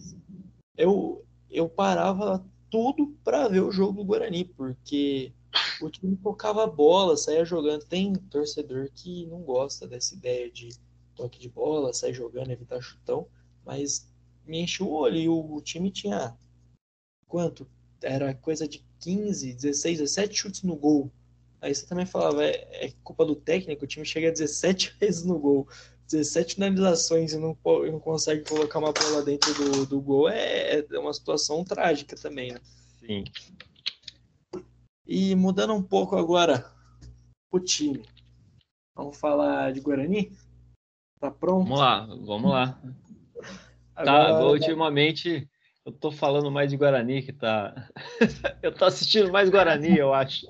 Eu, eu parava tudo para ver o jogo do Guarani, porque o time tocava bola, saía jogando. Tem torcedor que não gosta dessa ideia de toque de bola, sair jogando, evitar chutão, mas me encheu o olho e o, o time tinha quanto? Era coisa de 15, 16, 17 chutes no gol. Aí você também falava, é, é culpa do técnico, o time chega a 17 vezes no gol, 17 finalizações e não, não consegue colocar uma bola dentro do, do gol, é, é uma situação trágica também, né? Sim. E mudando um pouco agora o time. Vamos falar de Guarani? Tá pronto? Vamos lá, vamos lá. Agora... Tá, ultimamente eu tô falando mais de Guarani que tá. eu tô assistindo mais Guarani, eu acho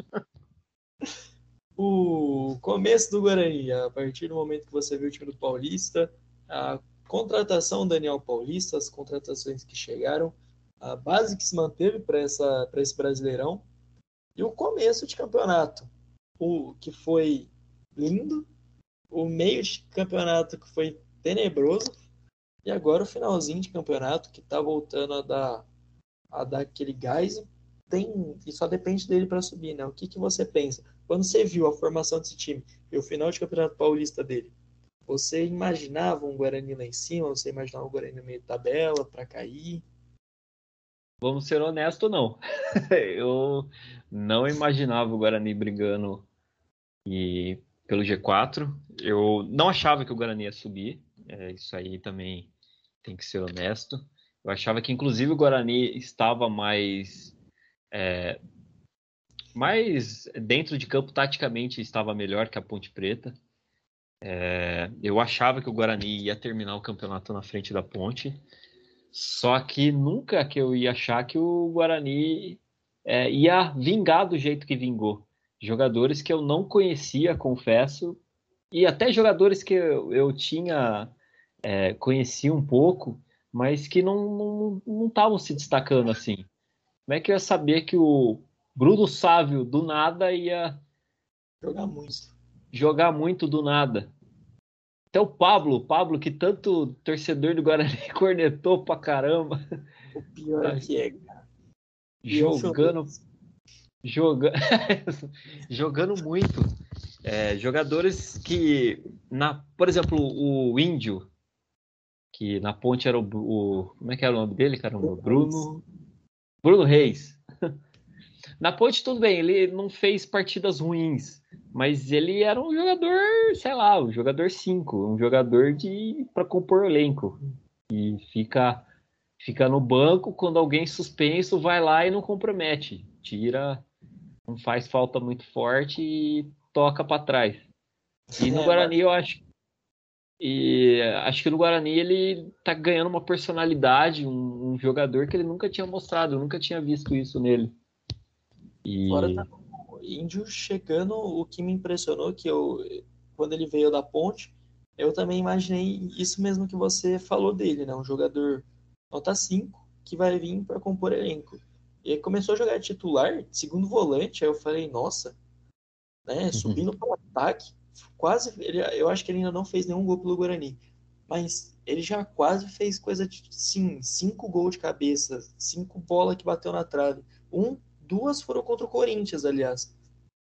o começo do Guarani, a partir do momento que você viu o time do Paulista, a contratação Daniel Paulista, as contratações que chegaram, a base que se manteve para esse Brasileirão e o começo de campeonato, o que foi lindo, o meio de campeonato que foi tenebroso e agora o finalzinho de campeonato que está voltando a dar, a dar aquele gás tem e só depende dele para subir, né? O que, que você pensa? Quando você viu a formação desse time e o final de campeonato paulista dele, você imaginava um Guarani lá em cima? Você imaginava um Guarani no meio de tabela para cair? Vamos ser honestos, não. Eu não imaginava o Guarani brigando e pelo G4. Eu não achava que o Guarani ia subir. É, isso aí também tem que ser honesto. Eu achava que, inclusive, o Guarani estava mais é, mas dentro de campo, taticamente, estava melhor que a Ponte Preta. É, eu achava que o Guarani ia terminar o campeonato na frente da Ponte, só que nunca que eu ia achar que o Guarani é, ia vingar do jeito que vingou. Jogadores que eu não conhecia, confesso, e até jogadores que eu, eu tinha é, conhecia um pouco, mas que não estavam não, não se destacando assim. Como é que eu ia saber que o Bruno Sávio do nada ia jogar muito. Jogar muito do nada. Até o Pablo, o Pablo que tanto torcedor do Guarani cornetou pra caramba. O pior é que é, cara. Jogando joga... jogando muito. É, jogadores que na, por exemplo, o Índio, que na ponte era o, o, Como é que era o nome dele, caramba? Bruno. Bruno Reis. Na ponte, tudo bem, ele não fez partidas ruins, mas ele era um jogador, sei lá, um jogador 5, um jogador de para compor o elenco. E fica, fica no banco, quando alguém suspenso, vai lá e não compromete. Tira, não faz falta muito forte e toca para trás. E no é, Guarani eu acho e acho que no Guarani ele tá ganhando uma personalidade, um, um, jogador que ele nunca tinha mostrado, eu nunca tinha visto isso nele. E... Fora tá o Índio chegando, o que me impressionou que eu quando ele veio da Ponte, eu também imaginei isso mesmo que você falou dele, né? Um jogador nota 5 que vai vir para compor elenco. E aí começou a jogar titular, segundo volante, aí eu falei, nossa, né? Uhum. Subindo para o ataque, quase. Ele, eu acho que ele ainda não fez nenhum gol pelo Guarani. Mas ele já quase fez coisa de sim, cinco gols de cabeça, cinco bolas que bateu na trave. Um, duas foram contra o Corinthians, aliás.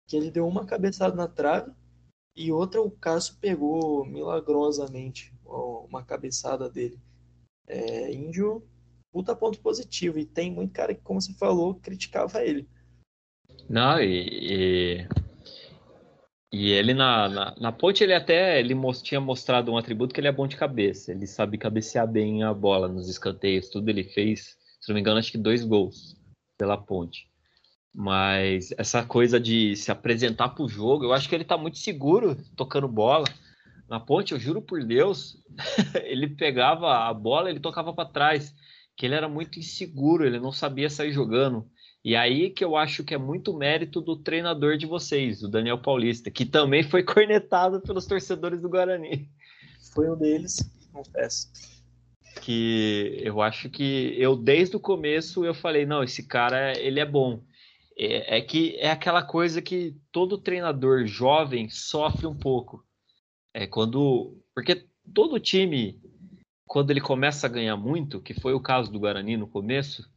Que ele deu uma cabeçada na trave e outra o Cássio pegou milagrosamente uma cabeçada dele. É, índio, puta ponto positivo. E tem muito cara que, como você falou, criticava ele. Não, e, e e ele na, na, na, ponte, ele até ele most, tinha mostrado um atributo que ele é bom de cabeça. Ele sabe cabecear bem a bola nos escanteios, tudo ele fez, se não me engano, acho que dois gols pela ponte. Mas essa coisa de se apresentar para o jogo, eu acho que ele está muito seguro tocando bola. Na ponte, eu juro por Deus, ele pegava a bola, ele tocava para trás, que ele era muito inseguro, ele não sabia sair jogando. E aí que eu acho que é muito mérito do treinador de vocês, o Daniel Paulista, que também foi cornetado pelos torcedores do Guarani. Foi um deles, confesso. Que eu acho que eu desde o começo eu falei, não, esse cara ele é bom. É, é que é aquela coisa que todo treinador jovem sofre um pouco. É quando, porque todo time quando ele começa a ganhar muito, que foi o caso do Guarani no começo,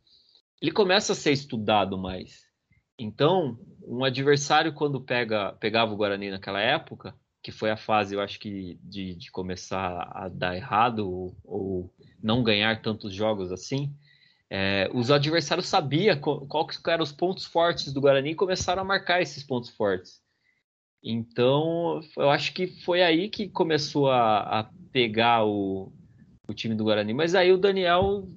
ele começa a ser estudado mais. Então, um adversário, quando pega, pegava o Guarani naquela época, que foi a fase, eu acho que, de, de começar a dar errado ou, ou não ganhar tantos jogos assim, é, os adversários sabiam qual, qual que eram os pontos fortes do Guarani e começaram a marcar esses pontos fortes. Então, eu acho que foi aí que começou a, a pegar o, o time do Guarani. Mas aí o Daniel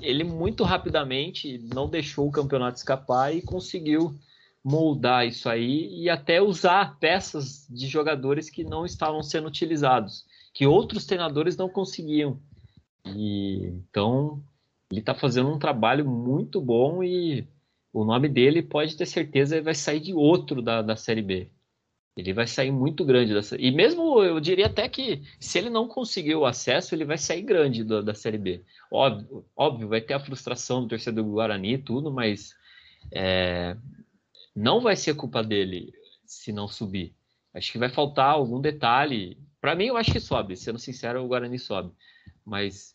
ele muito rapidamente não deixou o campeonato escapar e conseguiu moldar isso aí e até usar peças de jogadores que não estavam sendo utilizados, que outros treinadores não conseguiam. E então ele está fazendo um trabalho muito bom e o nome dele pode ter certeza vai sair de outro da, da Série B. Ele vai sair muito grande dessa. E mesmo eu diria até que se ele não conseguir o acesso, ele vai sair grande da, da Série B. Óbvio, óbvio, vai ter a frustração do torcedor do Guarani e tudo, mas é, não vai ser culpa dele se não subir. Acho que vai faltar algum detalhe. Para mim, eu acho que sobe. Sendo sincero, o Guarani sobe. Mas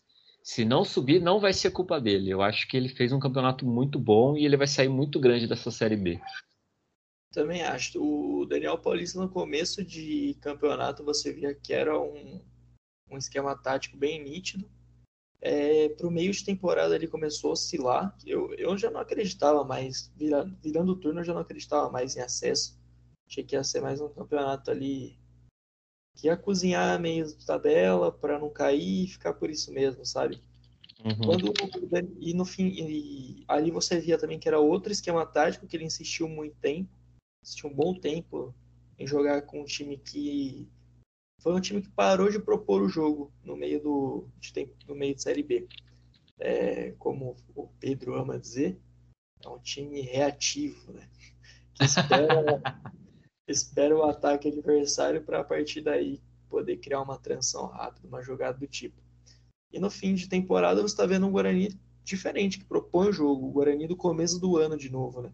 se não subir, não vai ser culpa dele. Eu acho que ele fez um campeonato muito bom e ele vai sair muito grande dessa Série B. Também acho. O Daniel Paulista, no começo de campeonato, você via que era um, um esquema tático bem nítido. É, para o meio de temporada ele começou a oscilar. Eu, eu já não acreditava mais, virando, virando o turno, eu já não acreditava mais em acesso. Achei que ia ser mais um campeonato ali que ia cozinhar meio de tabela para não cair e ficar por isso mesmo, sabe? Uhum. Quando, e no fim, e ali você via também que era outro esquema tático que ele insistiu muito tempo tinha um bom tempo em jogar com um time que foi um time que parou de propor o jogo no meio do de, no meio de série B. É, como o Pedro ama dizer, é um time reativo, né? Que espera, espera o ataque adversário para a partir daí poder criar uma transição rápida, uma jogada do tipo. E no fim de temporada você está vendo um Guarani diferente, que propõe o jogo. O Guarani do começo do ano de novo, né?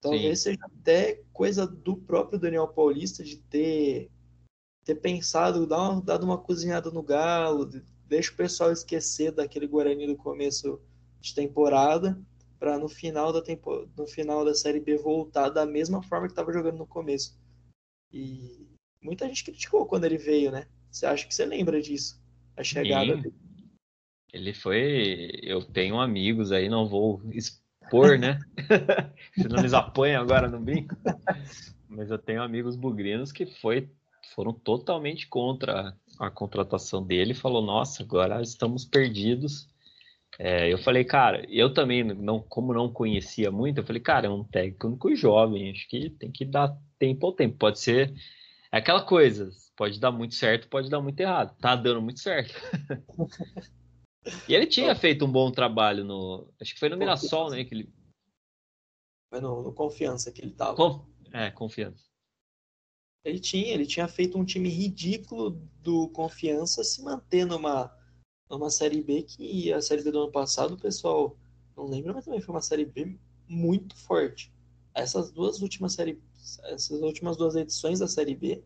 Talvez Sim. seja até coisa do próprio Daniel Paulista de ter, ter pensado, dar uma, dado uma cozinhada no galo, deixa o pessoal esquecer daquele Guarani do começo de temporada, para no final da tempo, no final da série B voltar da mesma forma que estava jogando no começo. E muita gente criticou quando ele veio, né? Você acha que você lembra disso? A chegada Sim. dele. Ele foi. Eu tenho amigos aí, não vou expor, né? Senão eles apanham agora no brinco. Mas eu tenho amigos bugrinos que foi, foram totalmente contra a contratação dele. Falou, nossa, agora estamos perdidos. É, eu falei, cara, eu também, não, como não conhecia muito, eu falei, cara, é um técnico jovem, acho que tem que dar tempo ao tempo. Pode ser é aquela coisa, pode dar muito certo, pode dar muito errado. Tá dando muito certo. e ele tinha feito um bom trabalho no. Acho que foi no Mirassol, né? Que ele... Foi no, no confiança que ele tava. Conf... É, confiança. Ele tinha, ele tinha feito um time ridículo do confiança se manter numa, numa série B que a série B do ano passado, o pessoal não lembra, mas também foi uma série B muito forte. Essas duas últimas séries, essas últimas duas edições da série B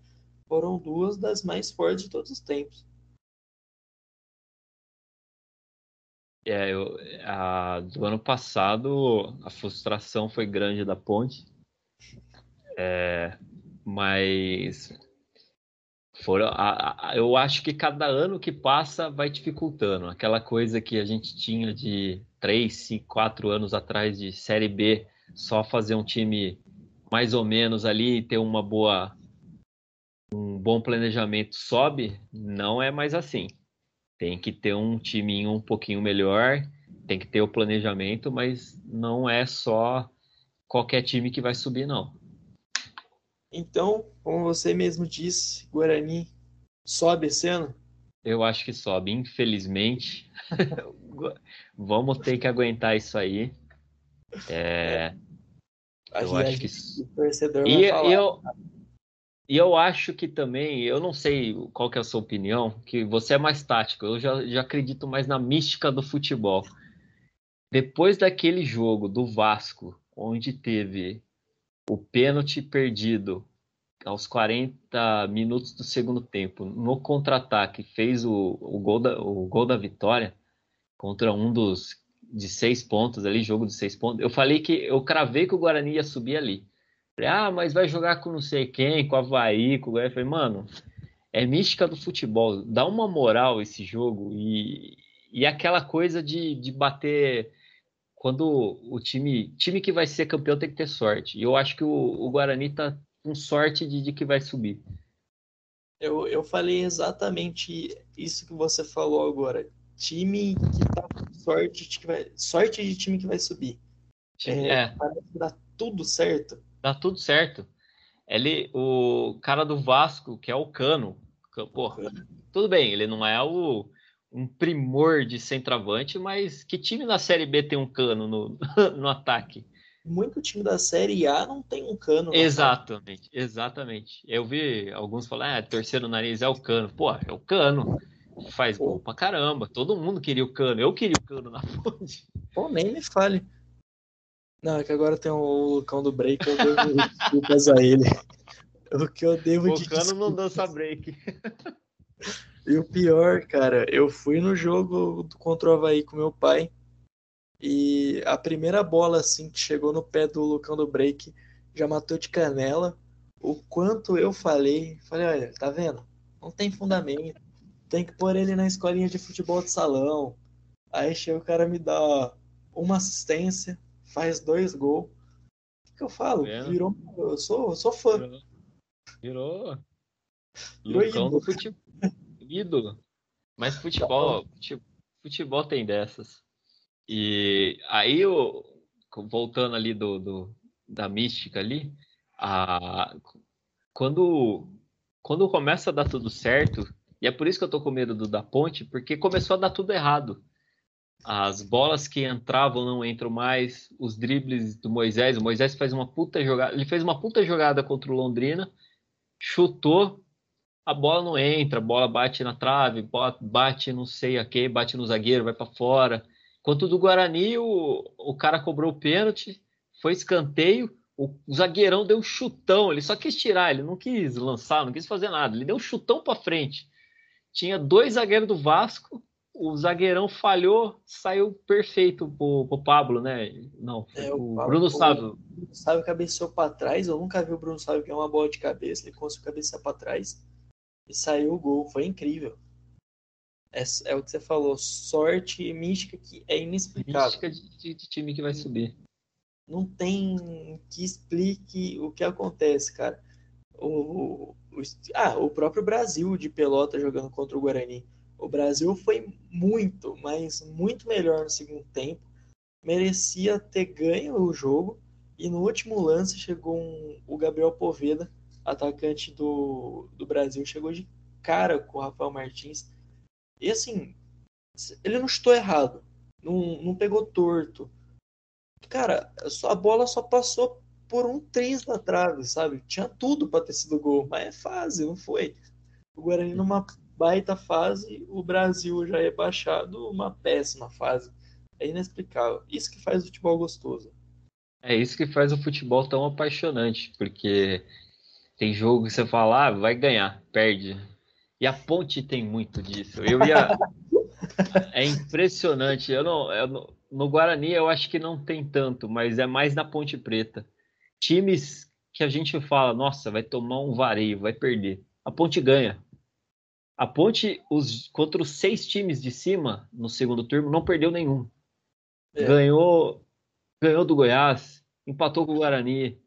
foram duas das mais fortes de todos os tempos. É, eu, a, do ano passado a frustração foi grande da Ponte, é, mas foram, a, a, eu acho que cada ano que passa vai dificultando. Aquela coisa que a gente tinha de três, cinco, quatro anos atrás de Série B, só fazer um time mais ou menos ali e ter uma boa um bom planejamento sobe, não é mais assim. Tem que ter um timinho um pouquinho melhor, tem que ter o planejamento, mas não é só qualquer time que vai subir, não. Então, como você mesmo disse, Guarani sobe esse ano? Eu acho que sobe, infelizmente. Vamos ter que aguentar isso aí. É, A eu acho que o torcedor E eu, e eu acho que também, eu não sei qual que é a sua opinião, que você é mais tático, eu já, já acredito mais na mística do futebol. Depois daquele jogo do Vasco, onde teve o pênalti perdido aos 40 minutos do segundo tempo, no contra-ataque, fez o, o, gol da, o gol da vitória contra um dos de seis pontos ali, jogo de seis pontos. Eu falei que eu cravei que o Guarani ia subir ali. Falei, ah, mas vai jogar com não sei quem, com o Havaí, com o Guarani. Falei, mano, é mística do futebol. Dá uma moral esse jogo e, e aquela coisa de, de bater. Quando o time, time que vai ser campeão tem que ter sorte. E eu acho que o, o Guarani tá com sorte de, de que vai subir. Eu, eu falei exatamente isso que você falou agora. Time que tá com sorte de que vai, sorte de time que vai subir. É, É, Parece que dá tudo certo. dá tudo certo. Ele, o cara do Vasco, que é o Cano, pô, tudo bem, ele não é o, um primor de centroavante, mas que time na Série B tem um Cano no, no ataque? Muito time da Série A não tem um cano. no ataque. Exatamente, exatamente. Eu vi alguns falar, ah, torcer no nariz é o Cano. Pô, é o Cano. Faz gol pra caramba. Todo mundo queria o Cano. Eu queria o Cano na ponte. Pô, nem me fale. Não, é que agora tem o Lucão do Break, eu devo desculpas a ele. O que eu devo O de Cano não desculpas. dança break. E o pior, cara, eu fui no jogo contra o Havaí com meu pai e a primeira bola assim que chegou no pé do Lucão do Break já matou de canela. O quanto eu falei, falei, olha, tá vendo? Não tem fundamento. Tem que pôr ele na escolinha de futebol de salão. Aí chega o cara me dá uma assistência, faz dois gols. O que, eu falo? Vendo? Virou, eu sou, eu sou fã. Virou. Virou. Virou Lucão do futebol. Ídolo. Mas futebol, fute- futebol tem dessas. E aí, o, voltando ali do, do- da mística ali, a, quando, quando começa a dar tudo certo, e é por isso que eu tô com medo do da ponte, porque começou a dar tudo errado. As bolas que entravam não entram mais, os dribles do Moisés, o Moisés faz uma puta jogada, ele fez uma puta jogada contra o Londrina, chutou, a bola não entra, a bola bate na trave, bate não sei a quê, bate no zagueiro, vai para fora. Enquanto do Guarani, o, o cara cobrou o pênalti, foi escanteio, o, o zagueirão deu um chutão, ele só quis tirar, ele não quis lançar, não quis fazer nada, ele deu um chutão para frente. Tinha dois zagueiros do Vasco, o zagueirão falhou, saiu perfeito pro, pro Pablo, né? Não, foi É, o o Pablo- Bruno Sávio. Sávio cabeceou para trás. Eu nunca vi o Bruno Sávio ganhar uma bola de cabeça. Ele conseguiu cabecear para trás e saiu o gol. Foi incrível. É, é, o que você falou, sorte mística que é inexplicável. Mística de, de, time que vai subir. Não tem que explique o que acontece, cara. O, o, ah, o próprio Brasil de pelota jogando contra o Guarani. O Brasil foi muito, mas muito melhor no segundo tempo. Merecia ter ganho o jogo. E no último lance chegou um, o Gabriel Poveda, atacante do, do Brasil, chegou de cara com o Rafael Martins e assim, ele não chutou errado, não, não pegou torto. Cara, a bola só passou por um triz na trave, sabe? Tinha tudo para ter sido gol, mas é fase, não foi. O Guarani numa baita fase, o Brasil já é baixado uma péssima fase. É inexplicável. Isso que faz o futebol gostoso. É isso que faz o futebol tão apaixonante, porque tem jogo que você fala, ah, vai ganhar, perde. E a Ponte tem muito disso. Eu ia. é impressionante. Eu não, eu não, no Guarani eu acho que não tem tanto, mas é mais na Ponte Preta. Times que a gente fala, nossa, vai tomar um vareio, vai perder. A Ponte ganha. A Ponte, os, contra os seis times de cima no segundo turno, não perdeu nenhum. É. Ganhou, ganhou do Goiás, empatou com o Guarani,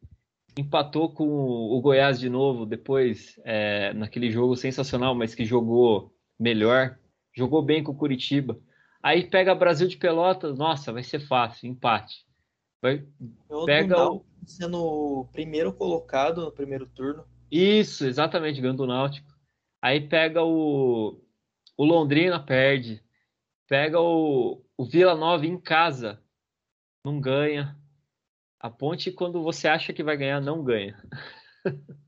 empatou com o Goiás de novo, depois, é, naquele jogo sensacional, mas que jogou melhor, jogou bem com o Curitiba. Aí pega Brasil de Pelotas, nossa, vai ser fácil, empate. Vai, pega o... sendo o primeiro colocado no primeiro turno. Isso, exatamente, ganhando o Náutico. Aí pega o, o Londrina, perde. Pega o, o Vila Nova em casa, não ganha. A ponte, quando você acha que vai ganhar, não ganha.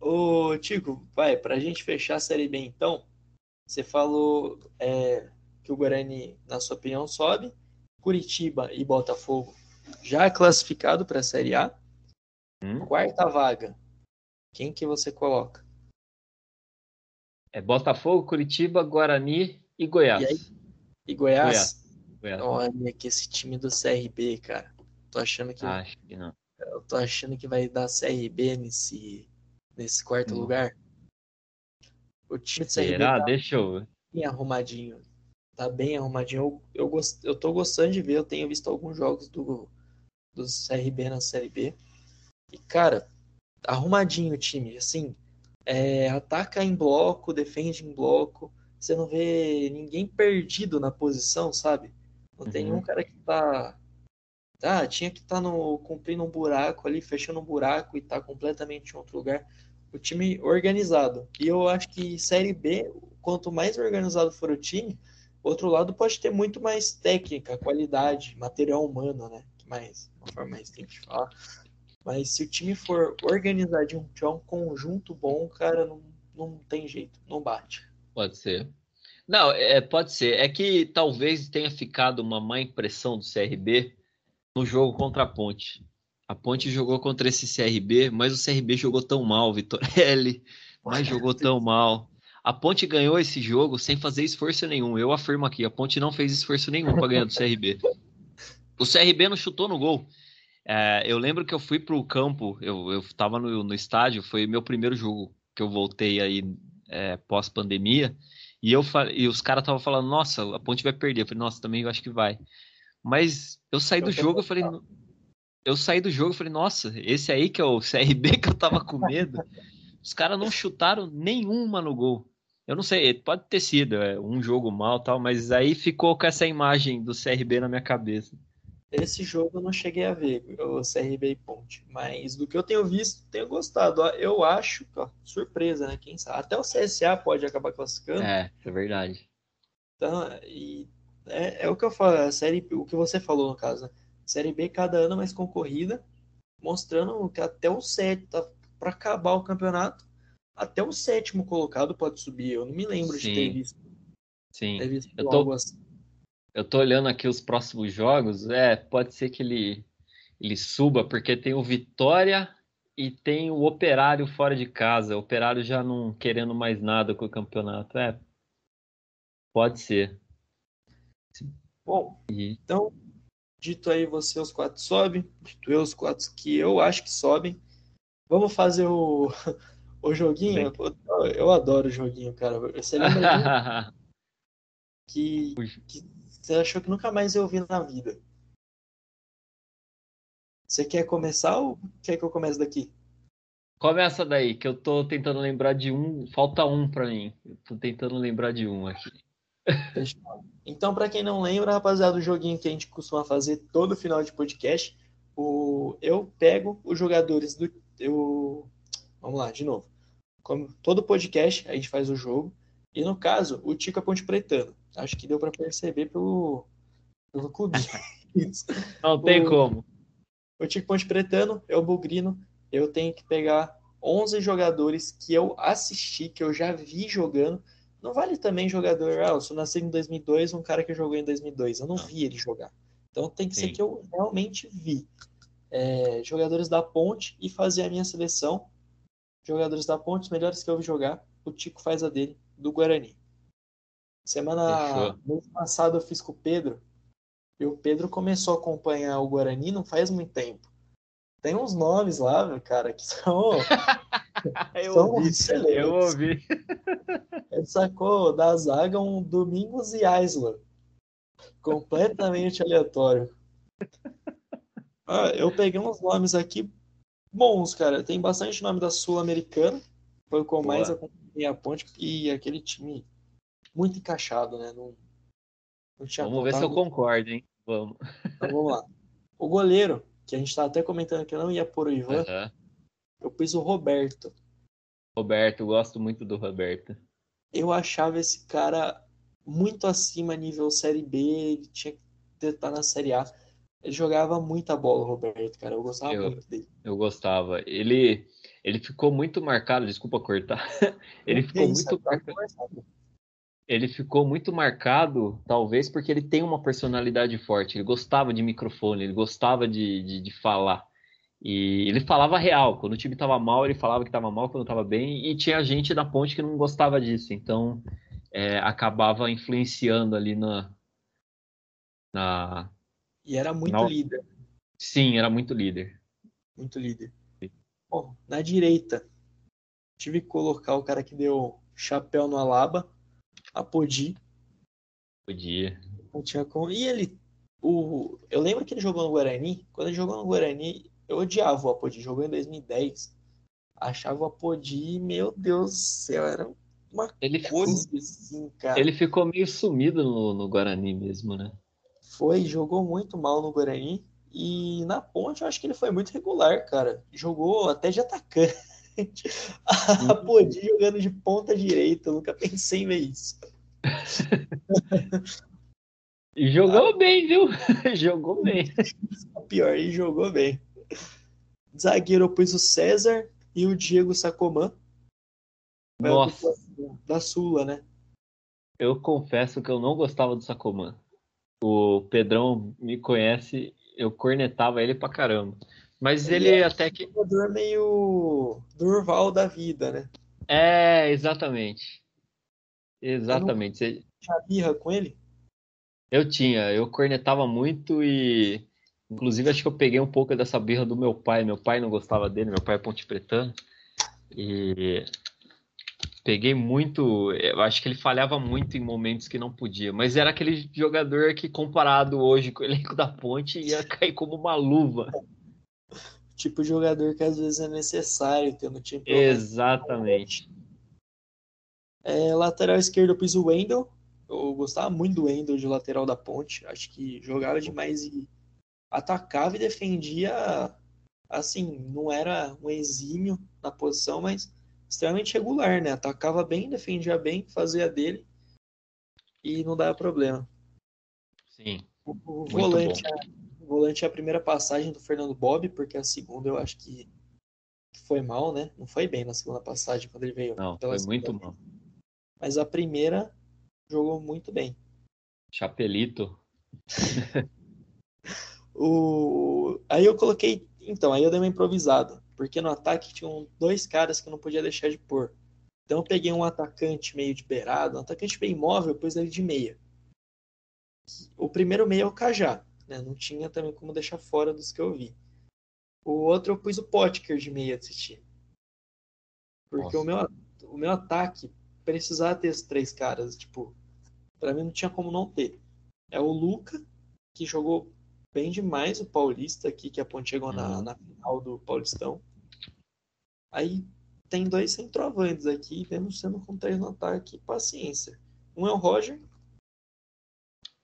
Ô, Tico, vai, pra gente fechar a Série B então, você falou é, que o Guarani, na sua opinião, sobe. Curitiba e Botafogo já classificado para a Série A. Hum? Quarta vaga. Quem que você coloca? É Botafogo, Curitiba, Guarani e Goiás. E, aí? e Goiás? Goiás. Olha que esse time do CRB, cara. Tô achando que. Acho que não. Eu tô achando que vai dar CRB nesse, nesse quarto hum. lugar. O time do CRB. Será? Tá Deixa eu. Bem arrumadinho. Tá bem arrumadinho. Eu, eu, gost... eu tô gostando de ver. Eu tenho visto alguns jogos do, do CRB na Série B. E, cara, arrumadinho o time. Assim, é, ataca em bloco, defende em bloco. Você não vê ninguém perdido na posição, sabe? Não uhum. tem um cara que tá ah, tinha que estar tá no cumprindo um buraco ali, fechando um buraco e tá completamente em outro lugar. O time organizado. E eu acho que Série B, quanto mais organizado for o time, outro lado pode ter muito mais técnica, qualidade, material humano, né? Mais, uma forma mais simples de falar. Mas se o time for organizadinho, tiver um conjunto bom, cara, não, não tem jeito, não bate. Pode ser. Não, é, pode ser. É que talvez tenha ficado uma má impressão do CRB no jogo contra a Ponte. A Ponte jogou contra esse CRB, mas o CRB jogou tão mal, Vitorelli, mas jogou tão mal. A Ponte ganhou esse jogo sem fazer esforço nenhum. Eu afirmo aqui, a Ponte não fez esforço nenhum para ganhar do CRB. O CRB não chutou no gol. É, eu lembro que eu fui para o campo, eu estava no, no, estádio, foi meu primeiro jogo que eu voltei aí é, pós-pandemia, e, eu, e os caras estavam falando, nossa, a Ponte vai perder. Eu falei, nossa, também eu acho que vai. Mas eu saí do jogo, eu falei. Eu saí do jogo e falei, nossa, esse aí que é o CRB que eu tava com medo. Os caras não chutaram nenhuma no gol. Eu não sei, pode ter sido é, um jogo mal tal, mas aí ficou com essa imagem do CRB na minha cabeça. Esse jogo eu não cheguei a ver, o CRB e Ponte. Mas do que eu tenho visto, tenho gostado. Eu acho, ó, surpresa, né? Quem sabe? Até o CSA pode acabar classificando. É, é verdade. Então, e é, é o que eu falo, a série, o que você falou no caso. Né? Série B cada ano mais concorrida, mostrando que até o sétimo, tá, para acabar o campeonato, até o sétimo colocado pode subir. Eu não me lembro Sim. de ter visto. Sim. Ter visto eu, tô, assim. eu tô olhando aqui os próximos jogos. É, pode ser que ele, ele suba, porque tem o Vitória e tem o Operário fora de casa. O Operário já não querendo mais nada com o campeonato. É, pode ser. Bom, então Dito aí você, os quatro sobem. Dito eu, os quatro que eu acho que sobem. Vamos fazer o, o joguinho? Eu, eu adoro o joguinho, cara. Você lembra que, que você achou que nunca mais eu vi na vida? Você quer começar ou quer que eu comece daqui? Começa daí, que eu tô tentando lembrar de um. Falta um para mim. Eu tô tentando lembrar de um aqui. Então, para quem não lembra, rapaziada, o joguinho que a gente costuma fazer todo final de podcast, o... eu pego os jogadores do. Eu... Vamos lá, de novo. Como todo podcast, a gente faz o jogo. E no caso, o Tico é Ponte Pretano. Acho que deu para perceber pelo, pelo clube. não tem o... como. O Tico Ponte Pretano, eu bugrino. Eu tenho que pegar 11 jogadores que eu assisti, que eu já vi jogando não vale também jogador, ah, eu sou nascido em 2002, um cara que jogou em 2002. Eu não, não. vi ele jogar. Então tem que Sim. ser que eu realmente vi. É, jogadores da Ponte e fazer a minha seleção. Jogadores da Ponte, os melhores que eu vi jogar. O Tico faz a dele, do Guarani. Semana mês passado eu fiz com o Pedro. E o Pedro começou a acompanhar o Guarani não faz muito tempo. Tem uns nomes lá, cara, que são eu São ouvi, excelentes. Eu ouvi. Ele sacou da zaga um Domingos e Aisla. Completamente aleatório. Ah, eu peguei uns nomes aqui bons, cara. Tem bastante nome da Sul-Americana. Foi o que eu mais acompanhei a ponte. E aquele time muito encaixado, né? Não, não vamos ver se eu concordo, hein? Vamos. Então vamos lá. O goleiro, que a gente tá até comentando que não ia pôr o Ivan. Uhum eu pus o Roberto. Roberto, gosto muito do Roberto. Eu achava esse cara muito acima nível Série B, ele tinha que estar na Série A. Ele jogava muita bola, Roberto, cara. Eu gostava eu, muito dele. Eu gostava. Ele, ele ficou muito marcado, desculpa cortar. ele ficou isso, muito marcado. Ele ficou muito marcado, talvez porque ele tem uma personalidade forte. Ele gostava de microfone, ele gostava de, de, de falar. E ele falava real. Quando o time estava mal, ele falava que estava mal, quando estava bem. E tinha gente da ponte que não gostava disso. Então, é, acabava influenciando ali na, na. E era muito na... líder. Sim, era muito líder. Muito líder. Bom, na direita, tive que colocar o cara que deu chapéu no Alaba, a Podi. Podia. Não tinha como. E ele. O... Eu lembro que ele jogou no Guarani. Quando ele jogou no Guarani, eu odiava o Apodi. Jogou em 2010. Achava o Apodi, meu Deus do céu, era uma ele coisa ficou, assim, cara. Ele ficou meio sumido no, no Guarani mesmo, né? Foi, jogou muito mal no Guarani. E na ponte eu acho que ele foi muito regular, cara. Jogou até de atacante. A Podi jogando de ponta direita. Eu nunca pensei em ver isso. E jogou ah, bem, viu? jogou bem. Pior, ele jogou bem. Zagueiro eu pus o César e o Diego Sacomã. Nossa. Da Sula, né? Eu confesso que eu não gostava do Sacomã. O Pedrão me conhece, eu cornetava ele pra caramba. Mas ele, ele é até que. Um jogador meio Durval da vida, né? É, exatamente. Exatamente. Você tinha birra com ele? Eu tinha, eu cornetava muito e Inclusive, acho que eu peguei um pouco dessa birra do meu pai. Meu pai não gostava dele, meu pai é ponte pretano. E peguei muito. Eu acho que ele falhava muito em momentos que não podia. Mas era aquele jogador que, comparado hoje com o elenco da ponte, ia cair como uma luva. Tipo de jogador que às vezes é necessário ter no time. Exatamente. É, lateral esquerdo eu pus o Wendel. Eu gostava muito do Wendel de lateral da ponte. Acho que jogava demais e atacava e defendia, assim, não era um exímio na posição, mas extremamente regular, né? Atacava bem, defendia bem, fazia dele e não dava problema. Sim. O, o volante, a, o volante é a primeira passagem do Fernando Bob, porque a segunda eu acho que foi mal, né? Não foi bem na segunda passagem quando ele veio. Não, foi muito mal. Mas a primeira jogou muito bem. Chapelito. O... Aí eu coloquei. Então, aí eu dei uma improvisada. Porque no ataque tinham dois caras que eu não podia deixar de pôr. Então eu peguei um atacante meio de beirado, um atacante bem móvel, pus ele de meia. O primeiro meia é o Cajá. Né? Não tinha também como deixar fora dos que eu vi. O outro eu pus o Potker de meia desse time. Porque o meu, o meu ataque precisava ter esses três caras. Tipo, para mim não tinha como não ter. É o Luca, que jogou bem demais o Paulista aqui, que a Ponte chegou uhum. na, na final do Paulistão. Aí tem dois centroavantes aqui, sendo com três no ataque, paciência. Um é o Roger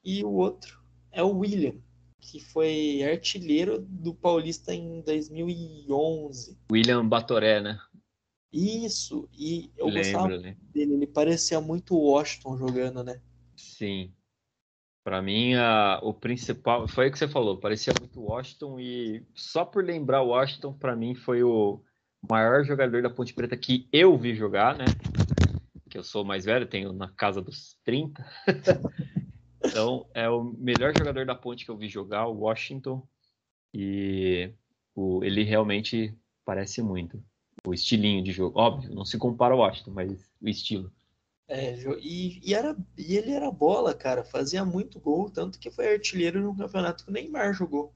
e o outro é o William, que foi artilheiro do Paulista em 2011. William Batoré, né? Isso, e eu Lembro, gostava né? dele, ele parecia muito Washington jogando, né? Sim. Para mim, a, o principal foi o que você falou, parecia muito Washington e só por lembrar Washington, para mim foi o maior jogador da Ponte Preta que eu vi jogar, né? Que eu sou mais velho, tenho na casa dos 30. então, é o melhor jogador da Ponte que eu vi jogar, o Washington. E o, ele realmente parece muito. O estilinho de jogo. Óbvio, não se compara ao Washington, mas o estilo. É, e, e, era, e ele era bola, cara. Fazia muito gol, tanto que foi artilheiro no campeonato que o Neymar jogou.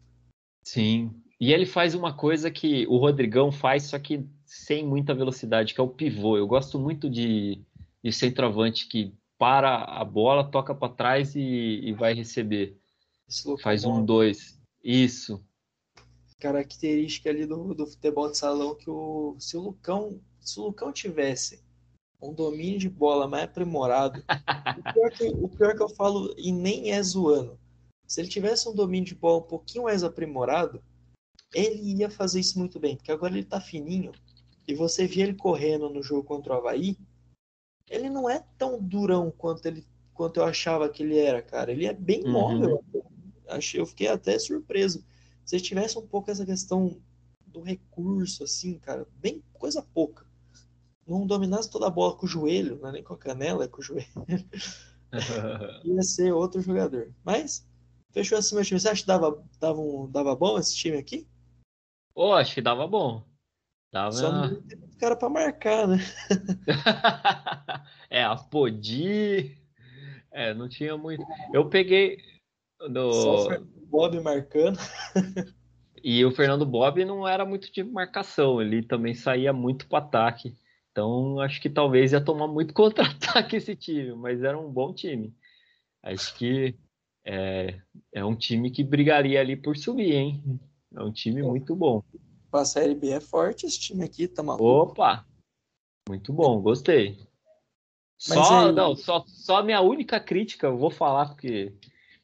Sim. E ele faz uma coisa que o Rodrigão faz, só que sem muita velocidade, que é o pivô. Eu gosto muito de, de centroavante que para a bola, toca para trás e, e, vai receber. Faz um, dois. Isso. Característica ali do, do futebol de salão que o, se o Lucão, se o Lucão tivesse um domínio de bola mais aprimorado. o, pior que, o pior que eu falo, e nem é zoando, se ele tivesse um domínio de bola um pouquinho mais aprimorado, ele ia fazer isso muito bem, porque agora ele tá fininho, e você vê ele correndo no jogo contra o Havaí, ele não é tão durão quanto, ele, quanto eu achava que ele era, cara. Ele é bem uhum. móvel. Achei, eu fiquei até surpreso. Se tivesse um pouco essa questão do recurso, assim, cara, bem coisa pouca não dominasse toda a bola com o joelho, não é nem com a canela, é com o joelho, ia ser outro jogador. Mas, fechou assim meu time. Você acha que dava, dava, um, dava bom esse time aqui? Pô, oh, acho que dava bom. Dava... Só não tem cara pra marcar, né? é, a Podi. É, não tinha muito. Eu peguei. Do... Só o Bob marcando. e o Fernando Bob não era muito de marcação, ele também saía muito para ataque. Então, acho que talvez ia tomar muito contra-ataque esse time, mas era um bom time. Acho que é, é um time que brigaria ali por subir, hein? É um time muito bom. A Série B é forte esse time aqui, tá maluco? Opa! Muito bom, gostei. Mas só, aí... não, só, só a minha única crítica, eu vou falar porque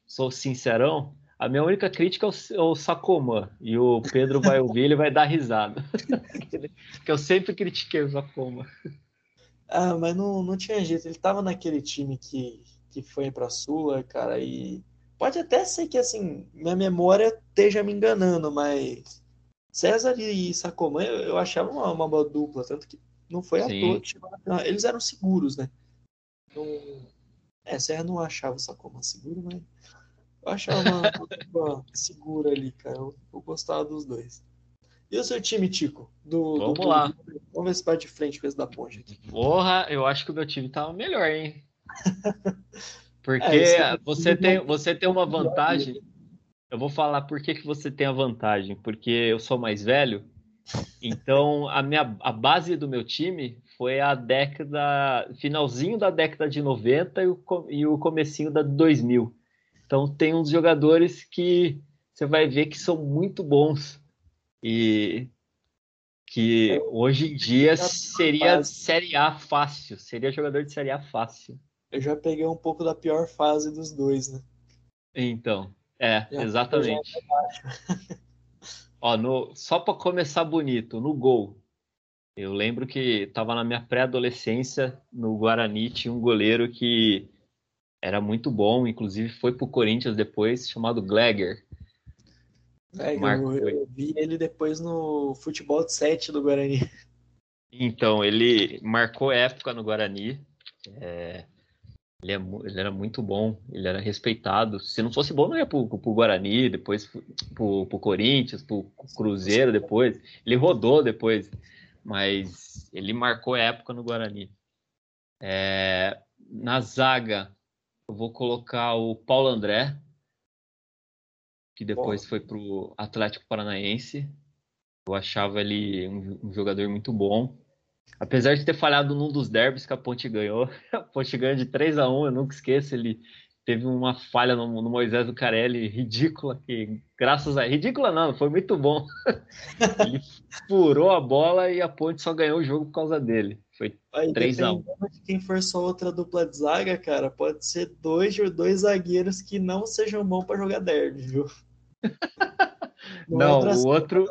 sou sincerão, a minha única crítica é o, é Sacomã. E o Pedro vai ouvir, ele vai dar risada. que eu sempre critiquei o Sacomã. Ah, mas não, não tinha jeito. Ele tava naquele time que, que foi pra Sula, cara, e pode até ser que, assim, minha memória esteja me enganando, mas César e Sacomã eu, eu achava uma, uma boa dupla, tanto que não foi Sim. à toa que na Eles eram seguros, né? Não... É, César não achava o Sacomã seguro, mas eu achava uma segura ali, cara. Eu, eu, gostava dos dois. E o seu time, Tico? Do, Vamos do, lá. Vamos ver se vai de frente com esse da Ponte aqui. Porra, eu acho que o meu time tava melhor, hein? Porque é, você, tem, você tem uma vantagem. Eu vou falar por que, que você tem a vantagem. Porque eu sou mais velho. Então, a, minha, a base do meu time foi a década. Finalzinho da década de 90 e o, e o comecinho da 2000. Então tem uns jogadores que você vai ver que são muito bons e que hoje em dia seria Série A fácil, seria jogador de Série A fácil. Eu já peguei um pouco da pior fase dos dois, né? Então, é, exatamente. Ó, no, só para começar bonito, no gol. Eu lembro que estava na minha pré-adolescência, no Guarani, tinha um goleiro que era muito bom, inclusive foi pro Corinthians depois, chamado Glegger. É, eu, eu, vi ele depois no futebol de 7 do Guarani. Então, ele marcou época no Guarani. É, ele, é, ele, era muito bom, ele era respeitado. Se não fosse bom, não ia pro, pro Guarani, depois pro, pro Corinthians, pro Cruzeiro depois. Ele rodou depois, mas ele marcou época no Guarani. É, na zaga, eu vou colocar o Paulo André, que depois Bom. foi pro Atlético Paranaense. Eu achava ele um, um, jogador muito bom. Apesar de ter falhado num dos derbys que a Ponte ganhou, a Ponte ganhou de 3 a 1 eu nunca esqueço. Ele teve uma falha no, no Moisés do Carelli ridícula, que graças a. Ridícula não, foi muito bom. ele furou a bola e a Ponte só ganhou o jogo por causa dele. Foi Aí, 3 a 1 de quem for só outra dupla de zaga, cara, pode ser dois ou dois zagueiros que não sejam bons para jogar derby, viu? Não, não o outro,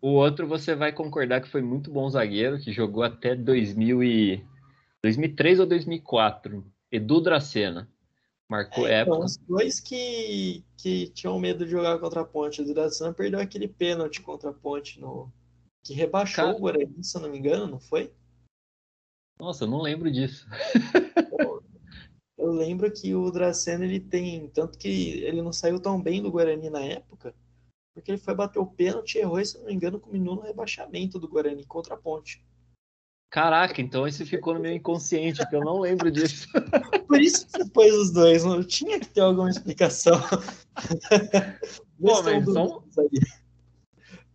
o outro você vai concordar que foi muito bom zagueiro, que jogou até 2000 e... 2003 ou 2004. Edu Dracena. Marcou é, então, época. Os dois que, que tinham medo de jogar contra a Ponte. O Dracena perdeu aquele pênalti contra a Ponte no que rebaixou Cara... o Guarani, se eu não me engano, não foi? Nossa, eu não lembro disso. eu lembro que o Dracena ele tem tanto que ele não saiu tão bem do Guarani na época porque ele foi bater o pênalti e errou, se não me engano, culminou no rebaixamento do Guarani contra a Ponte. Caraca, então esse ficou no meu inconsciente, porque eu não lembro disso. Por isso que você pôs os dois, não tinha que ter alguma explicação. Pô, mas são...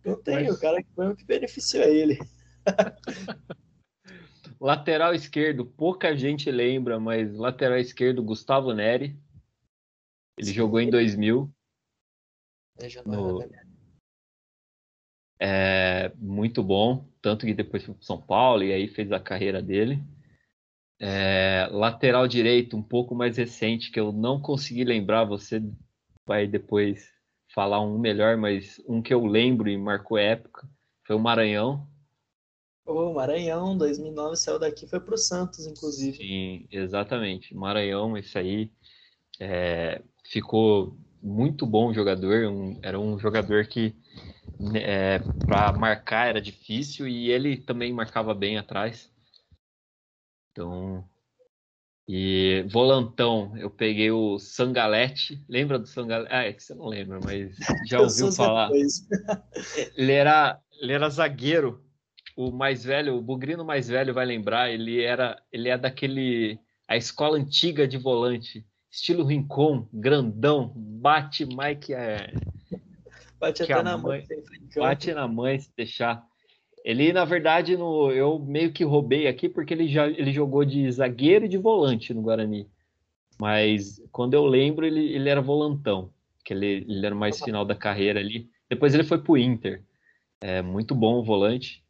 Não tem, mas... o cara que foi o que beneficiou ele. lateral esquerdo, pouca gente lembra, mas lateral esquerdo, Gustavo Neri. Ele Sim. jogou em 2000. No... É muito bom, tanto que depois foi para São Paulo e aí fez a carreira dele. É, lateral direito, um pouco mais recente, que eu não consegui lembrar, você vai depois falar um melhor, mas um que eu lembro e marcou época foi o Maranhão. O Maranhão, 2009, saiu daqui, foi para o Santos, inclusive. Sim, exatamente. Maranhão, esse aí é, ficou muito bom jogador, um, era um jogador que né, é, para marcar era difícil e ele também marcava bem atrás. Então, e volantão, eu peguei o Sangalete, lembra do Sangalete? Ah, é que você não lembra, mas já ouviu falar. ele era, ele era zagueiro, o mais velho, o Bugrino mais velho vai lembrar, ele era, ele é daquele a escola antiga de volante estilo Rincon, grandão, bate Mike é, bate até na mãe, bate na mãe se deixar. Ele, na verdade, no, eu meio que roubei aqui porque ele já ele jogou de zagueiro e de volante no Guarani. Mas quando eu lembro, ele, ele era volantão, que ele, ele era mais final da carreira ali. Depois ele foi pro Inter. É, muito bom o volante.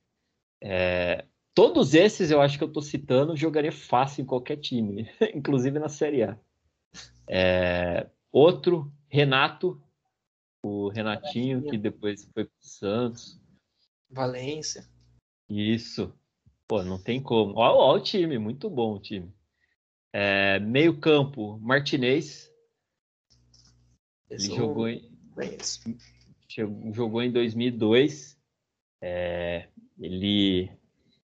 É, todos esses eu acho que eu tô citando jogaria fácil em qualquer time, inclusive na Série A. É, outro, Renato, o Renatinho, que depois foi para Santos. Valência. Isso. Pô, não tem como. Olha, olha o time, muito bom o time. É, meio campo, Martinez. Ele jogou em, jogou em 2002. É, ele,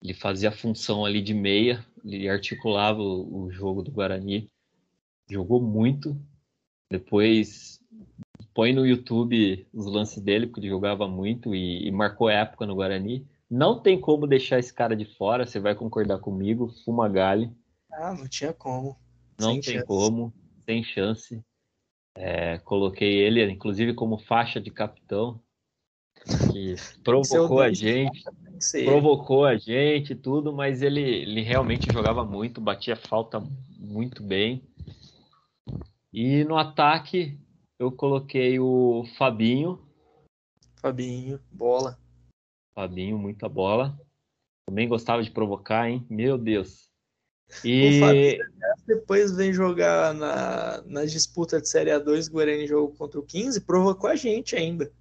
ele fazia a função ali de meia, ele articulava o, o jogo do Guarani jogou muito. Depois põe no YouTube os lances dele, porque ele jogava muito e, e, marcou época no Guarani. Não tem como deixar esse cara de fora, você vai concordar comigo, Fumagalli. Ah, não tinha como. Não sem tem chance. como, sem chance. É, coloquei ele, inclusive, como faixa de capitão, que provocou a gente, provocou a gente, tudo, mas ele, ele realmente jogava muito, batia falta muito bem. E no ataque eu coloquei o Fabinho. Fabinho, bola. Fabinho, muita bola. Também gostava de provocar, hein? Meu Deus. E Fabinho, depois vem jogar na, na disputa de Série A2, o Guarani jogou contra o 15, provocou a gente ainda.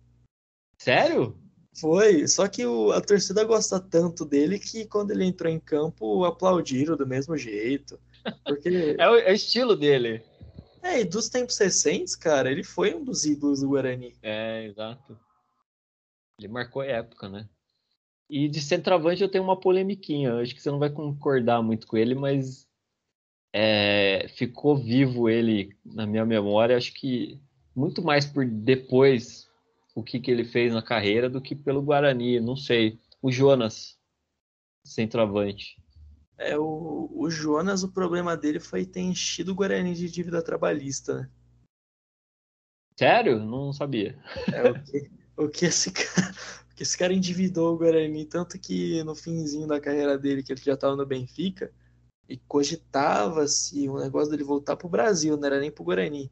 Sério? Foi, só que o, a torcida gosta tanto dele que quando ele entrou em campo aplaudiram do mesmo jeito. Porque... é, o, é o estilo dele. É, e dos tempos recentes, cara, ele foi um dos ídolos do Guarani. É, exato. Ele marcou a época, né? E de centroavante eu tenho uma polemiquinha. Acho que você não vai concordar muito com ele, mas é, ficou vivo ele na minha memória. Acho que muito mais por depois o que, que ele fez na carreira do que pelo Guarani. Não sei. O Jonas, centroavante. É, o, o Jonas, o problema dele foi ter enchido o Guarani de dívida trabalhista, né? Sério? Não sabia. É o que, o que esse cara, o que esse cara endividou o Guarani, tanto que no finzinho da carreira dele, que ele já estava no Benfica, e cogitava-se o negócio dele voltar pro Brasil, não era nem pro Guarani.